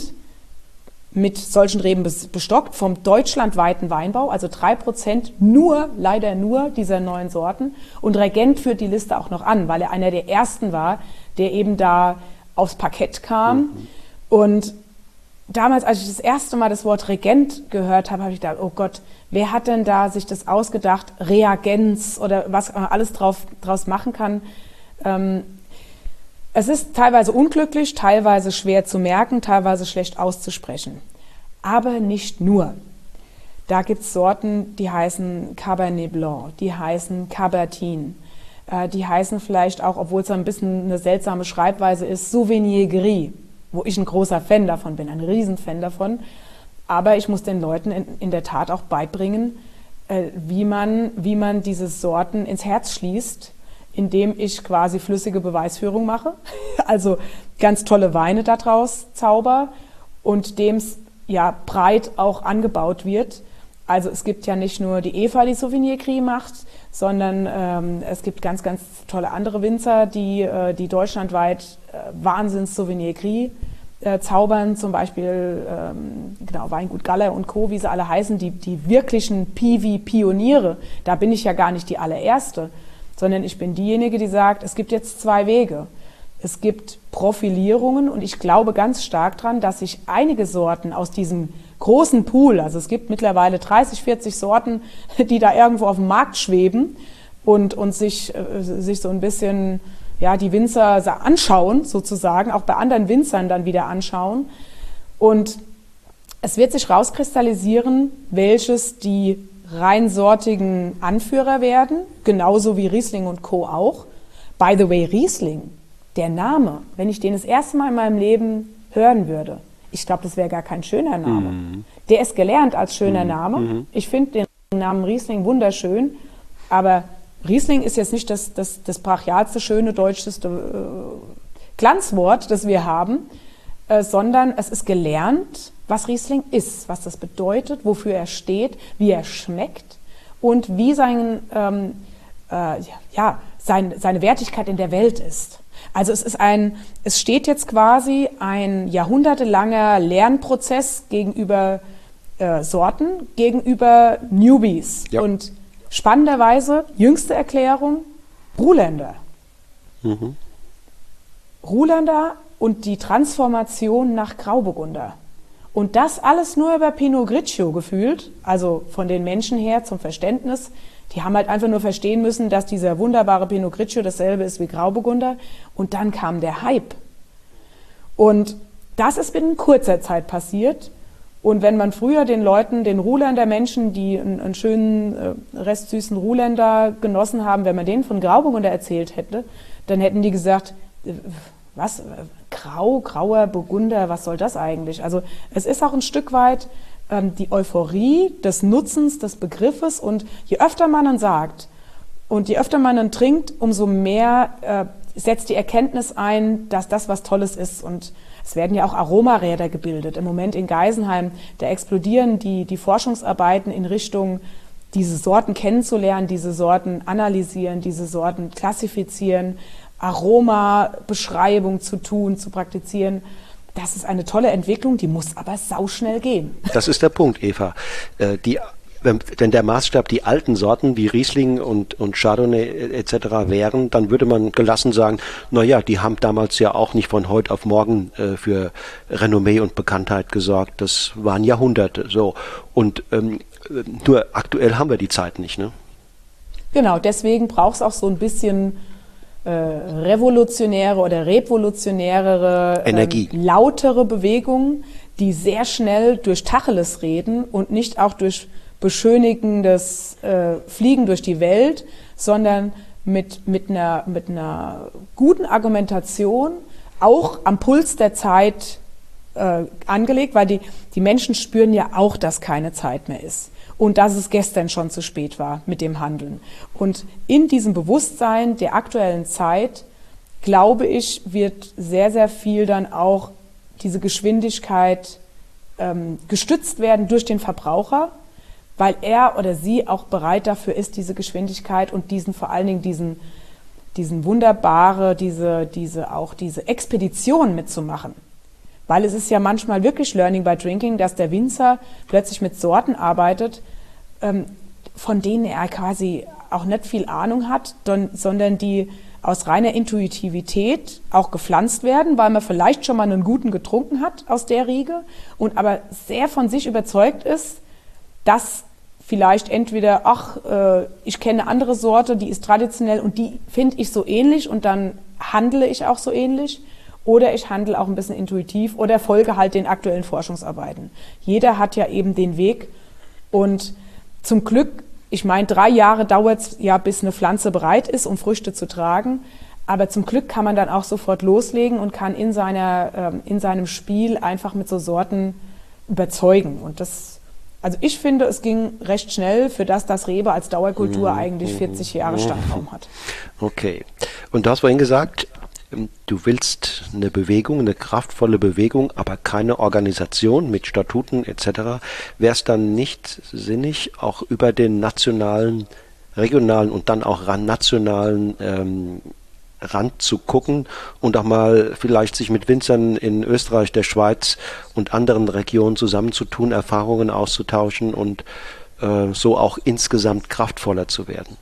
mit solchen Reben bestockt vom deutschlandweiten Weinbau, also drei Prozent nur, leider nur dieser neuen Sorten. Und Regent führt die Liste auch noch an, weil er einer der ersten war, der eben da aufs Parkett kam. Mhm. Und damals, als ich das erste Mal das Wort Regent gehört habe, habe ich gedacht, oh Gott, wer hat denn da sich das ausgedacht? Reagenz oder was man alles drauf, draus machen kann. Ähm, es ist teilweise unglücklich, teilweise schwer zu merken, teilweise schlecht auszusprechen. Aber nicht nur. Da gibt es Sorten, die heißen Cabernet Blanc, die heißen Cabertin, äh, die heißen vielleicht auch, obwohl es ein bisschen eine seltsame Schreibweise ist, Souvenir Gris, wo ich ein großer Fan davon bin, ein Riesenfan davon. Aber ich muss den Leuten in, in der Tat auch beibringen, äh, wie, man, wie man diese Sorten ins Herz schließt, indem ich quasi flüssige Beweisführung mache, also ganz tolle Weine daraus zauber und dem ja breit auch angebaut wird. Also es gibt ja nicht nur die Eva, die Souvenir Gris macht, sondern ähm, es gibt ganz, ganz tolle andere Winzer, die, äh, die deutschlandweit äh, Wahnsinns Souvenir Gris äh, zaubern, zum Beispiel ähm, genau, Weingut Galler und Co., wie sie alle heißen, die, die wirklichen Piwi-Pioniere. Da bin ich ja gar nicht die allererste, sondern ich bin diejenige, die sagt, es gibt jetzt zwei Wege. Es gibt Profilierungen und ich glaube ganz stark daran, dass sich einige Sorten aus diesem großen Pool, also es gibt mittlerweile 30, 40 Sorten, die da irgendwo auf dem Markt schweben und, und sich, äh, sich so ein bisschen ja, die Winzer anschauen, sozusagen, auch bei anderen Winzern dann wieder anschauen. Und es wird sich rauskristallisieren, welches die reinsortigen Anführer werden, genauso wie Riesling und Co. auch. By the way, Riesling, der Name, wenn ich den das erste Mal in meinem Leben hören würde, ich glaube, das wäre gar kein schöner Name. Mhm. Der ist gelernt als schöner mhm. Name. Mhm. Ich finde den Namen Riesling wunderschön, aber Riesling ist jetzt nicht das, das, das brachialste, schöne, deutscheste äh, Glanzwort, das wir haben, äh, sondern es ist gelernt was Riesling ist, was das bedeutet, wofür er steht, wie er schmeckt und wie sein, ähm, äh, ja, sein, seine Wertigkeit in der Welt ist. Also es ist ein, es steht jetzt quasi ein jahrhundertelanger Lernprozess gegenüber äh, Sorten gegenüber Newbies. Ja. Und spannenderweise, jüngste Erklärung, Ruländer. Mhm. Ruländer und die Transformation nach Grauburgunder. Und das alles nur über Pinot Grigio gefühlt, also von den Menschen her zum Verständnis. Die haben halt einfach nur verstehen müssen, dass dieser wunderbare Pinot Grigio dasselbe ist wie Grauburgunder. Und dann kam der Hype. Und das ist binnen kurzer Zeit passiert. Und wenn man früher den Leuten, den Ruländer Menschen, die einen, schönen, äh, restsüßen Ruländer genossen haben, wenn man denen von Grauburgunder erzählt hätte, dann hätten die gesagt, äh, was, grau, grauer Burgunder, was soll das eigentlich? Also es ist auch ein Stück weit ähm, die Euphorie des Nutzens des Begriffes und je öfter man dann sagt und je öfter man dann trinkt, umso mehr äh, setzt die Erkenntnis ein, dass das was Tolles ist und es werden ja auch Aromaräder gebildet. Im Moment in Geisenheim, da explodieren die, die Forschungsarbeiten in Richtung, diese Sorten kennenzulernen, diese Sorten analysieren, diese Sorten klassifizieren, Aromabeschreibung zu tun, zu praktizieren. Das ist eine tolle Entwicklung, die muss aber sauschnell gehen. Das ist der Punkt, Eva. Äh, die wenn, der Maßstab die alten Sorten wie Riesling und, und Chardonnay etc. wären, dann würde man gelassen sagen, na ja, die haben damals ja auch nicht von heute auf morgen äh, für Renommee und Bekanntheit gesorgt. Das waren Jahrhunderte so. Und ähm, nur aktuell haben wir die Zeit nicht, ne? Genau, deswegen braucht es auch so ein bisschen äh, revolutionäre oder revolutionärere, Energie. Ähm, lautere Bewegungen, die sehr schnell durch Tacheles reden und nicht auch durch beschönigendes äh, Fliegen durch die Welt, sondern mit, mit, einer, mit einer guten Argumentation, auch am Puls der Zeit äh, angelegt, weil die, die Menschen spüren ja auch, dass keine Zeit mehr ist und dass es gestern schon zu spät war mit dem Handeln. Und in diesem Bewusstsein der aktuellen Zeit, glaube ich, wird sehr, sehr viel dann auch diese Geschwindigkeit ähm, gestützt werden durch den Verbraucher, weil er oder sie auch bereit dafür ist, diese Geschwindigkeit und diesen vor allen Dingen diesen, diesen wunderbare, diese, diese auch diese Expedition mitzumachen. Weil es ist ja manchmal wirklich Learning by Drinking, dass der Winzer plötzlich mit Sorten arbeitet, ähm, von denen er quasi auch nicht viel Ahnung hat, sondern die aus reiner Intuitivität auch gepflanzt werden, weil man vielleicht schon mal einen guten getrunken hat aus der Riege und aber sehr von sich überzeugt ist, dass vielleicht entweder, ach, äh, ich kenne eine andere Sorte, die ist traditionell und die finde ich so ähnlich und dann handle ich auch so ähnlich. Oder ich handle auch ein bisschen intuitiv oder folge halt den aktuellen Forschungsarbeiten. Jeder hat ja eben den Weg. Und zum Glück, ich meine, drei Jahre dauert es ja, bis eine Pflanze bereit ist, um Früchte zu tragen. Aber zum Glück kann man dann auch sofort loslegen und kann in, seiner, ähm, in seinem Spiel einfach mit so Sorten überzeugen. Und das also ich finde, es ging recht schnell, für das das Rebe als Dauerkultur mhm. eigentlich 40 Jahre Standraum hat. Okay. Und du hast vorhin gesagt, du willst eine Bewegung, eine kraftvolle Bewegung, aber keine Organisation mit Statuten etc. Wäre es dann nicht sinnig, auch über den nationalen, regionalen und dann auch nationalen ähm, Rand zu gucken und auch mal vielleicht sich mit Winzern in Österreich, der Schweiz und anderen Regionen zusammenzutun, Erfahrungen auszutauschen und äh, so auch insgesamt kraftvoller zu werden.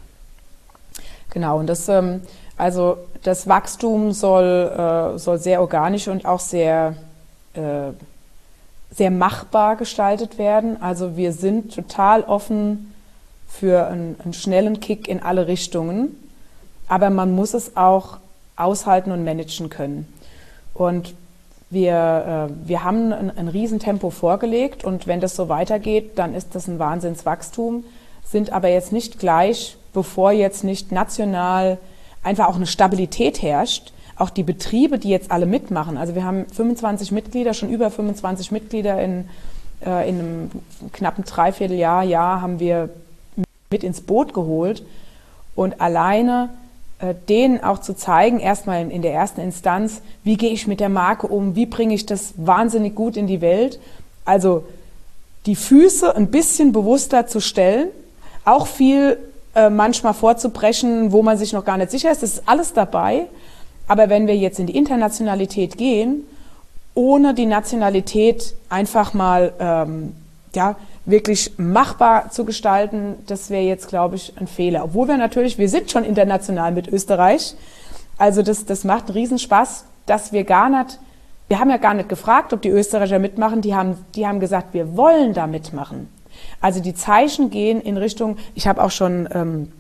Genau, und das, ähm, also das Wachstum soll, äh, soll sehr organisch und auch sehr, äh, sehr machbar gestaltet werden. Also wir sind total offen für einen, einen schnellen Kick in alle Richtungen aber man muss es auch aushalten und managen können. Und wir, äh, wir haben ein, ein Riesentempo vorgelegt und wenn das so weitergeht, dann ist das ein Wahnsinnswachstum, sind aber jetzt nicht gleich, bevor jetzt nicht national einfach auch eine Stabilität herrscht, auch die Betriebe, die jetzt alle mitmachen. Also wir haben 25 Mitglieder, schon über 25 Mitglieder in, äh, in einem knappen Dreivierteljahr, Jahr haben wir mit ins Boot geholt. Und alleine äh, denen auch zu zeigen, erstmal in der ersten Instanz, wie gehe ich mit der Marke um, wie bringe ich das wahnsinnig gut in die Welt. Also die Füße ein bisschen bewusster zu stellen, auch viel äh, manchmal vorzubrechen, wo man sich noch gar nicht sicher ist. Das ist alles dabei. Aber wenn wir jetzt in die Internationalität gehen, ohne die Nationalität einfach mal ähm, ja, wirklich machbar zu gestalten, das wäre jetzt, glaube ich, ein Fehler. Obwohl wir natürlich, wir sind schon international mit Österreich. Also das, das macht einen Riesenspaß, dass wir gar nicht, wir haben ja gar nicht gefragt, ob die Österreicher mitmachen. Die haben, die haben gesagt, wir wollen da mitmachen. Also die Zeichen gehen in Richtung, ich habe auch schon ähm,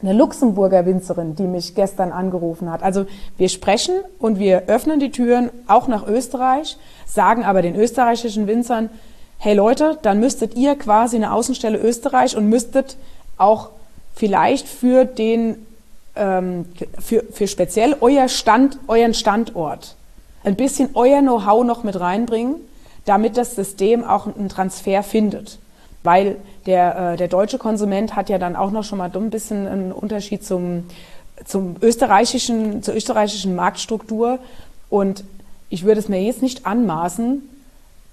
eine Luxemburger Winzerin, die mich gestern angerufen hat. Also wir sprechen und wir öffnen die Türen auch nach Österreich, sagen aber den österreichischen Winzern, hey Leute, dann müsstet ihr quasi eine Außenstelle Österreich und müsstet auch vielleicht für den, ähm, für, für speziell euer Stand, euren Standort ein bisschen euer Know-how noch mit reinbringen, damit das System auch einen Transfer findet. Weil der, äh, der deutsche Konsument hat ja dann auch noch schon mal ein bisschen einen Unterschied zum, zum österreichischen, zur österreichischen Marktstruktur. Und ich würde es mir jetzt nicht anmaßen,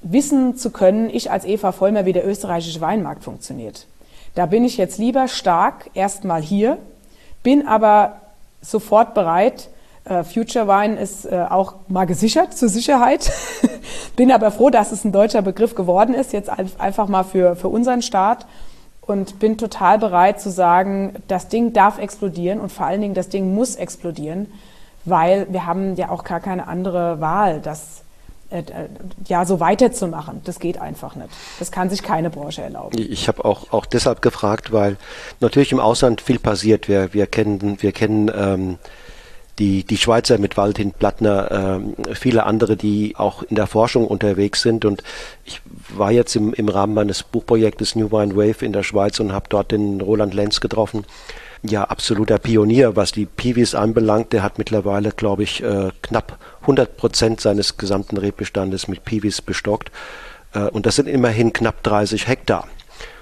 wissen zu können, ich als Eva Vollmer, wie der österreichische Weinmarkt funktioniert. Da bin ich jetzt lieber stark erstmal hier, bin aber sofort bereit, äh, Future Wine ist äh, auch mal gesichert zur Sicherheit. Bin aber froh, dass es ein deutscher Begriff geworden ist, jetzt einfach mal für, für unseren Staat. Und bin total bereit zu sagen, das Ding darf explodieren und vor allen Dingen das Ding muss explodieren, weil wir haben ja auch gar keine andere Wahl, das äh, ja so weiterzumachen. Das geht einfach nicht. Das kann sich keine Branche erlauben. Ich habe auch auch deshalb gefragt, weil natürlich im Ausland viel passiert. Wir wir kennen wir kennen ähm, die, die Schweizer mit Valentin Plattner, äh, viele andere, die auch in der Forschung unterwegs sind. Und ich war jetzt im, im Rahmen meines Buchprojektes New Wine Wave in der Schweiz und habe dort den Roland Lenz getroffen. Ja, absoluter Pionier, was die Piwis anbelangt. Der hat mittlerweile, glaube ich, äh, knapp 100 Prozent seines gesamten Rebbestandes mit Piwis bestockt. Äh, und das sind immerhin knapp 30 Hektar.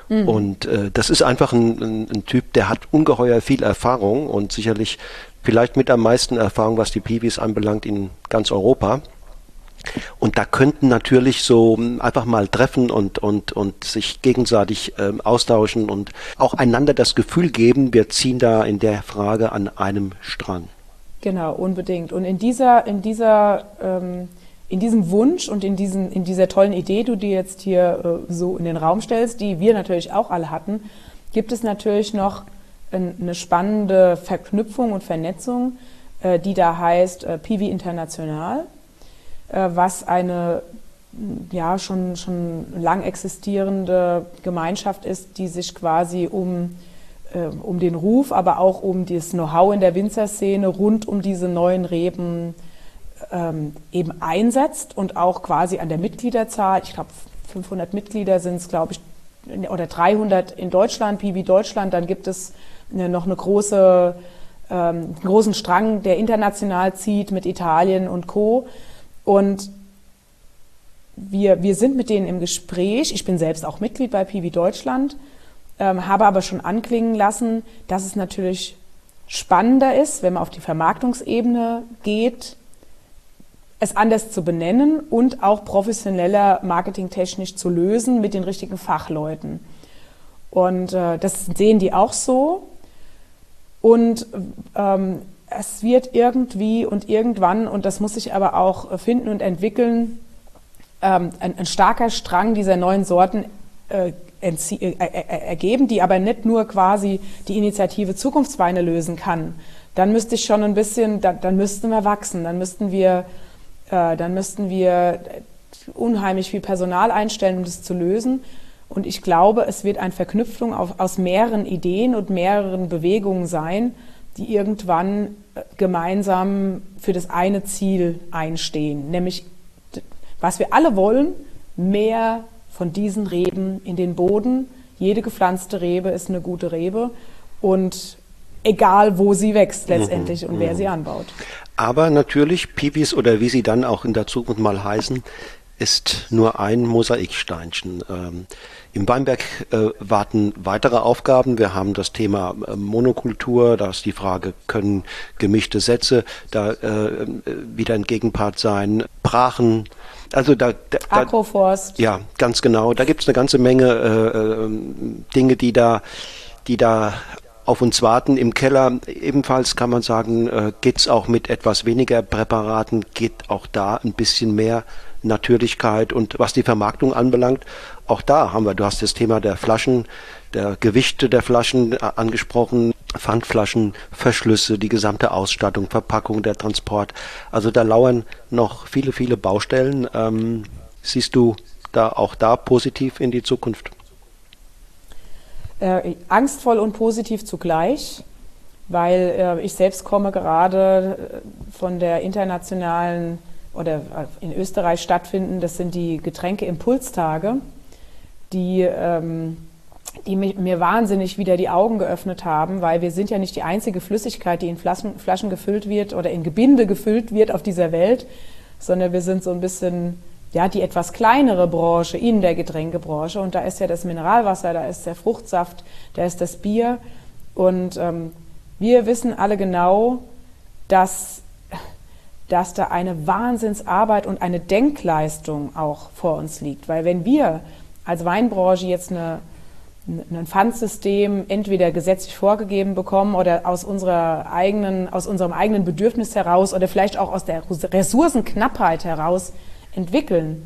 Mhm. Und äh, das ist einfach ein, ein, ein, Typ, der hat ungeheuer viel Erfahrung und sicherlich vielleicht mit am meisten Erfahrung, was die Piwis anbelangt, in ganz Europa. Und da könnten natürlich so hm, einfach mal treffen und, und, und sich gegenseitig ähm, austauschen und auch einander das Gefühl geben, wir ziehen da in der Frage an einem Strang. Genau, unbedingt. Und in dieser, in dieser, ähm, in diesem Wunsch und in diesen, in dieser tollen Idee, du dir jetzt hier äh, so in den Raum stellst, die wir natürlich auch alle hatten, gibt es natürlich noch eine spannende Verknüpfung und Vernetzung, äh, die da heißt äh, Piwi International, äh, was eine ja schon, schon lang existierende Gemeinschaft ist, die sich quasi um, um den Ruf, aber auch um das Know-how in der Winzerszene rund um diese neuen Reben ähm, eben einsetzt und auch quasi an der Mitgliederzahl, ich glaube 500 Mitglieder sind es, glaube ich, oder 300 in Deutschland, Piwi Deutschland, dann gibt es noch eine große, ähm, einen großen Strang, der international zieht mit Italien und Co. Und wir, wir sind mit denen im Gespräch. Ich bin selbst auch Mitglied bei Piwi Deutschland, ähm, habe aber schon anklingen lassen, dass es natürlich spannender ist, wenn man auf die Vermarktungsebene geht, es anders zu benennen und auch professioneller marketingtechnisch zu lösen mit den richtigen Fachleuten. Und äh, das sehen die auch so. Und ähm, es wird irgendwie und irgendwann, und das muss sich aber auch finden und entwickeln, ähm, ein, ein, starker Strang dieser neuen Sorten äh, äh, äh, äh, ergeben, die aber nicht nur quasi die Initiative Zukunftsweine lösen kann. Dann müsste ich schon ein bisschen, dann, dann müssten wir wachsen, dann müssten wir, äh, dann müssten wir unheimlich viel Personal einstellen, um das zu lösen. Und ich glaube, es wird eine Verknüpfung auf, aus mehreren Ideen und mehreren Bewegungen sein, die irgendwann äh, gemeinsam für das eine Ziel einstehen, nämlich was wir alle wollen, mehr von diesen Reben in den Boden. Jede gepflanzte Rebe ist eine gute Rebe und egal wo sie wächst letztendlich mhm, und wer mhm. sie anbaut. Aber natürlich, Pipis oder wie sie dann auch in der Zukunft mal heißen, ist nur ein Mosaiksteinchen. Ähm, Im Weinberg äh, warten weitere Aufgaben. Wir haben das Thema äh, Monokultur, da ist die Frage, können gemischte Sätze da äh, wieder ein Gegenpart sein, Brachen, also da, da Agroforst. Ja, ganz genau. Da gibt es eine ganze Menge äh, ähm, Dinge, die da, die da auf uns warten. Im Keller ebenfalls kann man sagen, äh, geht es auch mit etwas weniger Präparaten, geht auch da ein bisschen mehr Natürlichkeit und was die Vermarktung anbelangt, auch da haben wir, du hast das Thema der Flaschen, der Gewichte der Flaschen äh, angesprochen, Pfandflaschen, Verschlüsse, die gesamte Ausstattung, Verpackung, der Transport. Also da lauern noch viele, viele Baustellen. Ähm, siehst du da auch da positiv in die Zukunft? Äh, angstvoll und positiv zugleich, weil äh, ich selbst komme gerade äh, von der internationalen oder äh, in Österreich stattfinden, das sind die Getränkeimpulstage, die ähm, die mir wahnsinnig wieder die Augen geöffnet haben, weil wir sind ja nicht die einzige Flüssigkeit, die in Flaschen, Flaschen gefüllt wird oder in Gebinde gefüllt wird auf dieser Welt, sondern wir sind so ein bisschen ja, die etwas kleinere Branche in der Getränkebranche. Und da ist ja das Mineralwasser, da ist der Fruchtsaft, da ist das Bier. Und ähm, wir wissen alle genau, dass, dass da eine Wahnsinnsarbeit und eine Denkleistung auch vor uns liegt. Weil wenn wir als Weinbranche jetzt eine ein Pfandsystem entweder gesetzlich vorgegeben bekommen oder aus unserer eigenen, aus unserem eigenen Bedürfnis heraus oder vielleicht auch aus der Ressourcenknappheit heraus entwickeln,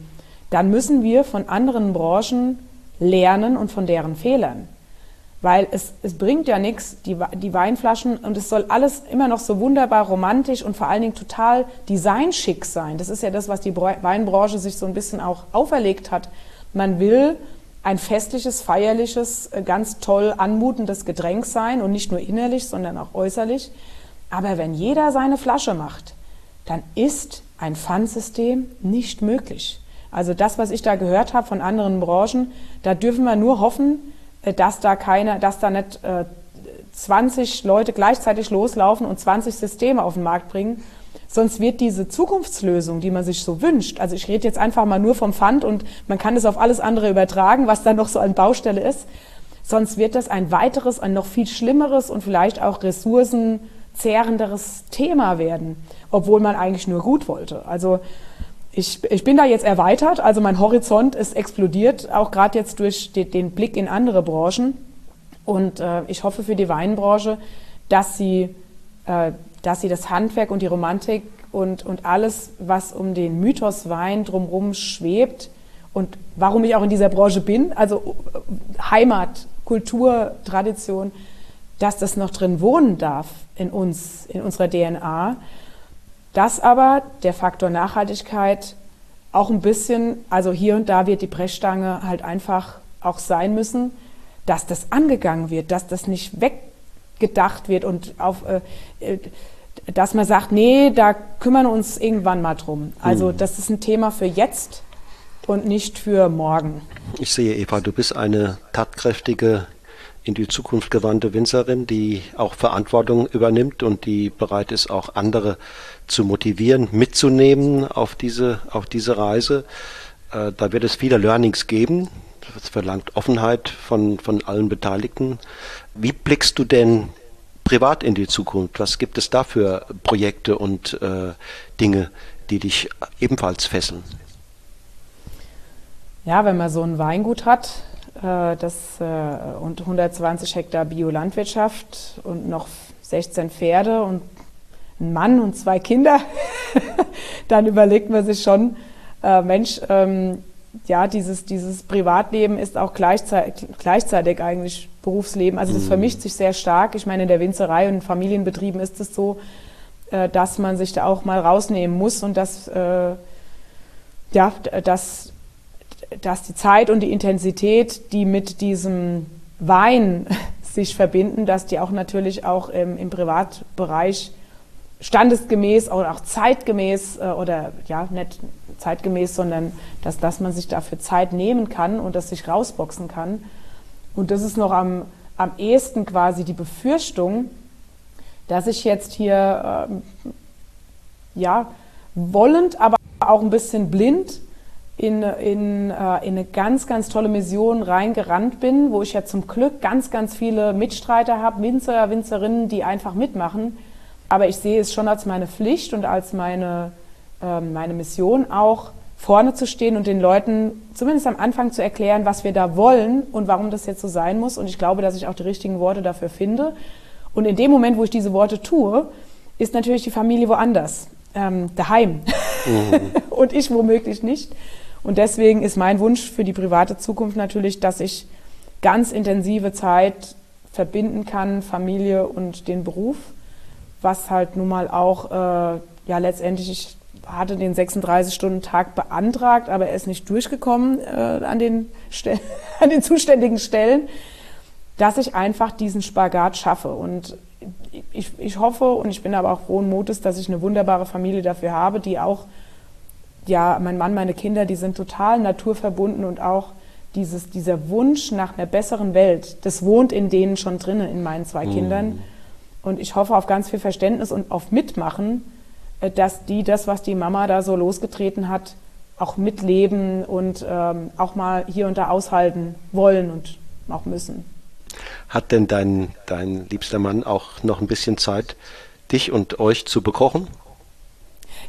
dann müssen wir von anderen Branchen lernen und von deren Fehlern. Weil es, es bringt ja nichts, die, die Weinflaschen, und es soll alles immer noch so wunderbar romantisch und vor allen Dingen total designschick sein. Das ist ja das, was die Weinbranche sich so ein bisschen auch auferlegt hat. Man will ein festliches, feierliches, äh, ganz toll anmutendes Getränk sein und nicht nur innerlich, sondern auch äußerlich. Aber wenn jeder seine Flasche macht, dann ist ein Pfandsystem nicht möglich. Also das, was ich da gehört habe von anderen Branchen, da dürfen wir nur hoffen, äh, dass da keine, dass da nicht äh, 20 Leute gleichzeitig loslaufen und 20 Systeme auf den Markt bringen Sonst wird diese Zukunftslösung, die man sich so wünscht, also ich rede jetzt einfach mal nur vom Pfand und man kann es auf alles andere übertragen, was da noch so an Baustelle ist, sonst wird das ein weiteres, ein noch viel schlimmeres und vielleicht auch ressourcenzehrenderes Thema werden, obwohl man eigentlich nur gut wollte. Also ich, ich bin da jetzt erweitert, also mein Horizont ist explodiert, auch gerade jetzt durch den, den Blick in andere Branchen. Und äh, ich hoffe für die Weinbranche, dass sie äh, dass sie das Handwerk und die Romantik und, und alles, was um den Mythos Wein drumherum schwebt und warum ich auch in dieser Branche bin, also äh, Heimat, Kultur, Tradition, dass das noch drin wohnen darf in uns, in unserer DNA. Dass aber der Faktor Nachhaltigkeit auch ein bisschen, also hier und da wird die Brechstange halt einfach auch sein müssen, dass das angegangen wird, dass das nicht weg gedacht wird und auf, äh, äh, dass man sagt, nee, da kümmern wir uns irgendwann mal drum. Also hm. das ist ein Thema für jetzt und nicht für morgen. Ich sehe, Eva, du bist eine tatkräftige, in die Zukunft gewandte Winzerin, die auch Verantwortung übernimmt und die bereit ist, auch andere zu motivieren, mitzunehmen auf diese, auf diese Reise. Äh, da wird es viele Learnings geben. Das verlangt Offenheit von, von allen Beteiligten. Wie blickst du denn privat in die Zukunft? Was gibt es da für Projekte und äh, Dinge, die dich ebenfalls fesseln? Ja, wenn man so ein Weingut hat, das äh, und 120 Hektar Biolandwirtschaft und noch 16 Pferde und ein Mann und zwei Kinder, dann überlegt man sich schon, äh, Mensch, ähm, ja, dieses, dieses Privatleben ist auch gleichzeitig, gleichzeitig eigentlich Berufsleben. Also das mhm. vermischt sich sehr stark. Ich meine, in der Winzerei und in Familienbetrieben ist es so, äh, dass man sich da auch mal rausnehmen muss und dass, äh, ja, dass, dass die Zeit und die Intensität, die mit diesem Wein sich verbinden, dass die auch natürlich auch im, im Privatbereich standesgemäß oder auch zeitgemäß äh, oder ja, nicht zeitgemäß, sondern dass, dass man sich dafür Zeit nehmen kann und das sich rausboxen kann. Und das ist noch am, am ehesten quasi die Befürchtung, dass ich jetzt hier ähm, ja, wollend, aber auch ein bisschen blind in, in, äh, in eine ganz, ganz tolle Mission reingerannt bin, wo ich ja zum Glück ganz, ganz viele Mitstreiter habe, Winzer, Winzerinnen, die einfach mitmachen aber ich sehe es schon als meine Pflicht und als meine, äh, meine Mission auch, vorne zu stehen und den Leuten zumindest am Anfang zu erklären, was wir da wollen und warum das jetzt so sein muss. Und ich glaube, dass ich auch die richtigen Worte dafür finde. Und in dem Moment, wo ich diese Worte tue, ist natürlich die Familie woanders. ähm, daheim mhm. und ich womöglich nicht. Und deswegen ist mein Wunsch für die private Zukunft natürlich, dass ich ganz intensive Zeit verbinden kann, Familie und den Beruf, was halt nun mal auch, äh, ja letztendlich, ich hatte den 36-Stunden-Tag beantragt, aber er ist nicht durchgekommen äh, an, den an den zuständigen Stellen, dass ich einfach diesen Spagat schaffe. Und ich, ich hoffe und ich bin aber auch frohen Mutes, dass ich eine wunderbare Familie dafür habe, die auch, ja, mein Mann, meine Kinder, die sind total naturverbunden und auch dieses, dieser Wunsch nach einer besseren Welt, das wohnt in denen schon drinnen, in meinen zwei mhm. Kindern. Und ich hoffe auf ganz viel Verständnis und auf Mitmachen, äh, dass die das, was die Mama da so losgetreten hat, auch mitleben und ähm, auch mal hier und da aushalten wollen und auch müssen. Hat denn dein, dein liebster Mann auch noch ein bisschen Zeit, dich und euch zu bekochen?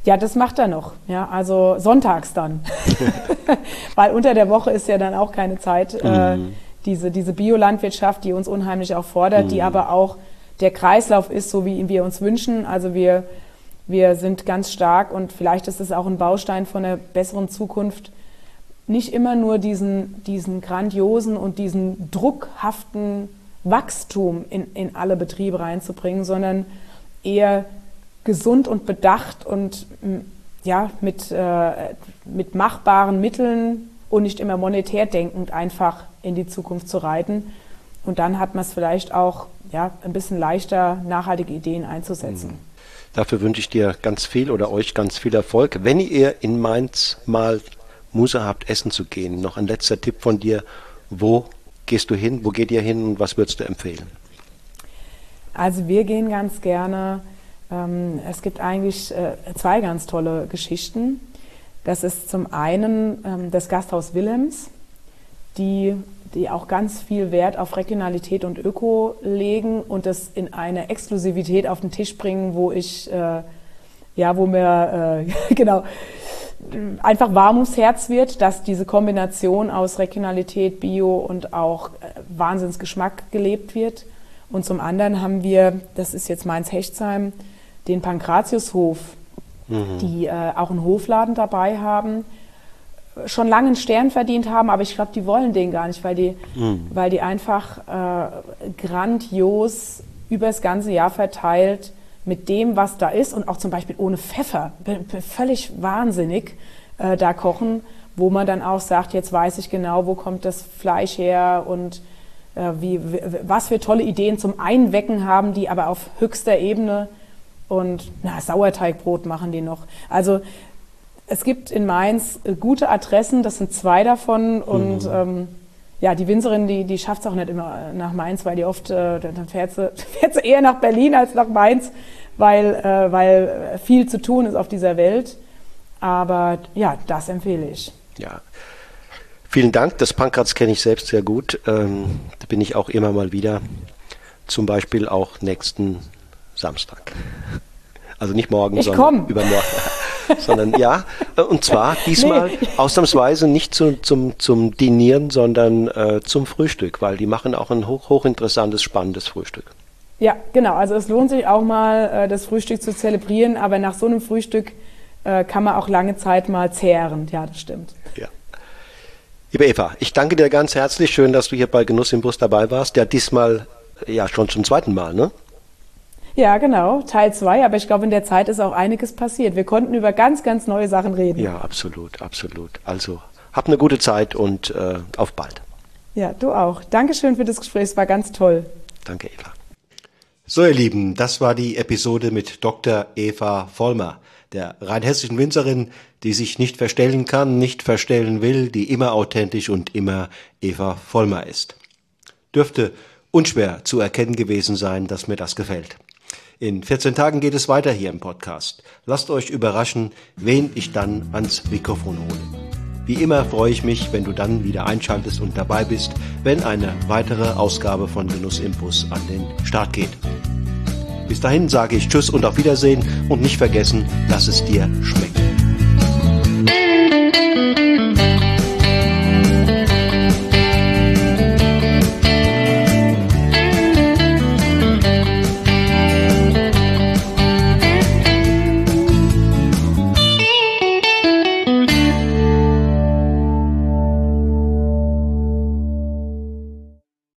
Ja, das macht er noch. Ja, also sonntags dann. Weil unter der Woche ist ja dann auch keine Zeit. Äh, mhm. Diese, diese Biolandwirtschaft, die uns unheimlich auch fordert, mhm. die aber auch der Kreislauf ist, so wie wir uns wünschen. Also wir, wir sind ganz stark und vielleicht ist es auch ein Baustein von einer besseren Zukunft, nicht immer nur diesen, diesen grandiosen und diesen druckhaften Wachstum in, in alle Betriebe reinzubringen, sondern eher gesund und bedacht und ja, mit, äh, mit machbaren Mitteln und nicht immer monetär denkend einfach in die Zukunft zu reiten. Und dann hat man es vielleicht auch ja, ein bisschen leichter, nachhaltige Ideen einzusetzen. Mhm. Dafür wünsche ich dir ganz viel oder euch ganz viel Erfolg. Wenn ihr in Mainz mal Muße habt, essen zu gehen, noch ein letzter Tipp von dir. Wo gehst du hin? Wo geht ihr hin und was würdest du empfehlen? Also wir gehen ganz gerne ähm, es gibt eigentlich äh, zwei ganz tolle Geschichten. Das ist zum einen ähm, das Gasthaus Willems, die, die auch ganz viel Wert auf Regionalität und Öko legen und das in eine Exklusivität auf den Tisch bringen, wo ich, äh, ja, wo mir, äh, genau, einfach warm ums Herz wird, dass diese Kombination aus Regionalität, Bio und auch äh, Wahnsinnsgeschmack gelebt wird. Und zum anderen haben wir, das ist jetzt Mainz-Hechtsheim, den Pankratiushof, mhm. die äh, auch einen Hofladen dabei haben, schon lange einen Stern verdient haben, aber ich glaube, die wollen den gar nicht, weil die, mhm. weil die einfach äh, grandios über das ganze Jahr verteilt mit dem, was da ist und auch zum Beispiel ohne Pfeffer, völlig wahnsinnig äh, da kochen, wo man dann auch sagt, jetzt weiß ich genau, wo kommt das Fleisch her und äh, wie, was für tolle Ideen zum Einwecken haben, die aber auf höchster Ebene und na, Sauerteigbrot machen die noch. Also es gibt in Mainz äh, gute Adressen, das sind zwei davon und mhm. ähm, ja, die Winzerin, die, die schafft es auch nicht immer nach Mainz, weil die oft, äh, dann fährt sie, fährt sie eher nach Berlin als nach Mainz, weil, äh, weil viel zu tun ist auf dieser Welt. Aber ja, das empfehle ich. Ja. Vielen Dank. Das Pankratz kenne ich selbst sehr gut. Ähm, da bin ich auch immer mal wieder. Zum Beispiel auch nächsten Samstag. Also nicht morgen, ich sondern komm. übermorgen. sondern ja, und zwar diesmal nee. ausnahmsweise nicht zu, zum, zum Dinieren, sondern äh, zum Frühstück, weil die machen auch ein hoch, hochinteressantes, spannendes Frühstück. Ja, genau. Also es lohnt sich auch mal, äh, das Frühstück zu zelebrieren, aber nach so einem Frühstück äh, kann man auch lange Zeit mal zehren. Ja, das stimmt. Ja. Liebe Eva, ich danke dir ganz herzlich. Schön, dass du hier bei Genuss im Bus dabei warst. Ja, diesmal ja schon zum zweiten Mal, ne? Ja, genau, Teil 2, aber ich glaube, in der Zeit ist auch einiges passiert. Wir konnten über ganz, ganz neue Sachen reden. Ja, absolut, absolut. Also, hab eine gute Zeit und äh, auf bald. Ja, du auch. Dankeschön für das Gespräch, es war ganz toll. Danke, Eva. So, ihr Lieben, das war die Episode mit Dr. Eva Vollmer, der rheinhessischen Winzerin, die sich nicht verstellen kann, nicht verstellen will, die immer authentisch und immer Eva Vollmer ist. Dürfte unschwer zu erkennen gewesen sein, dass mir das gefällt. In 14 Tagen geht es weiter hier im Podcast. Lasst euch überraschen, wen ich dann ans Mikrofon hole. Wie immer freue ich mich, wenn du dann wieder einschaltest und dabei bist, wenn eine weitere Ausgabe von Genuss Impus an den Start geht. Bis dahin sage ich Tschüss und auf Wiedersehen und nicht vergessen, dass es dir schmeckt.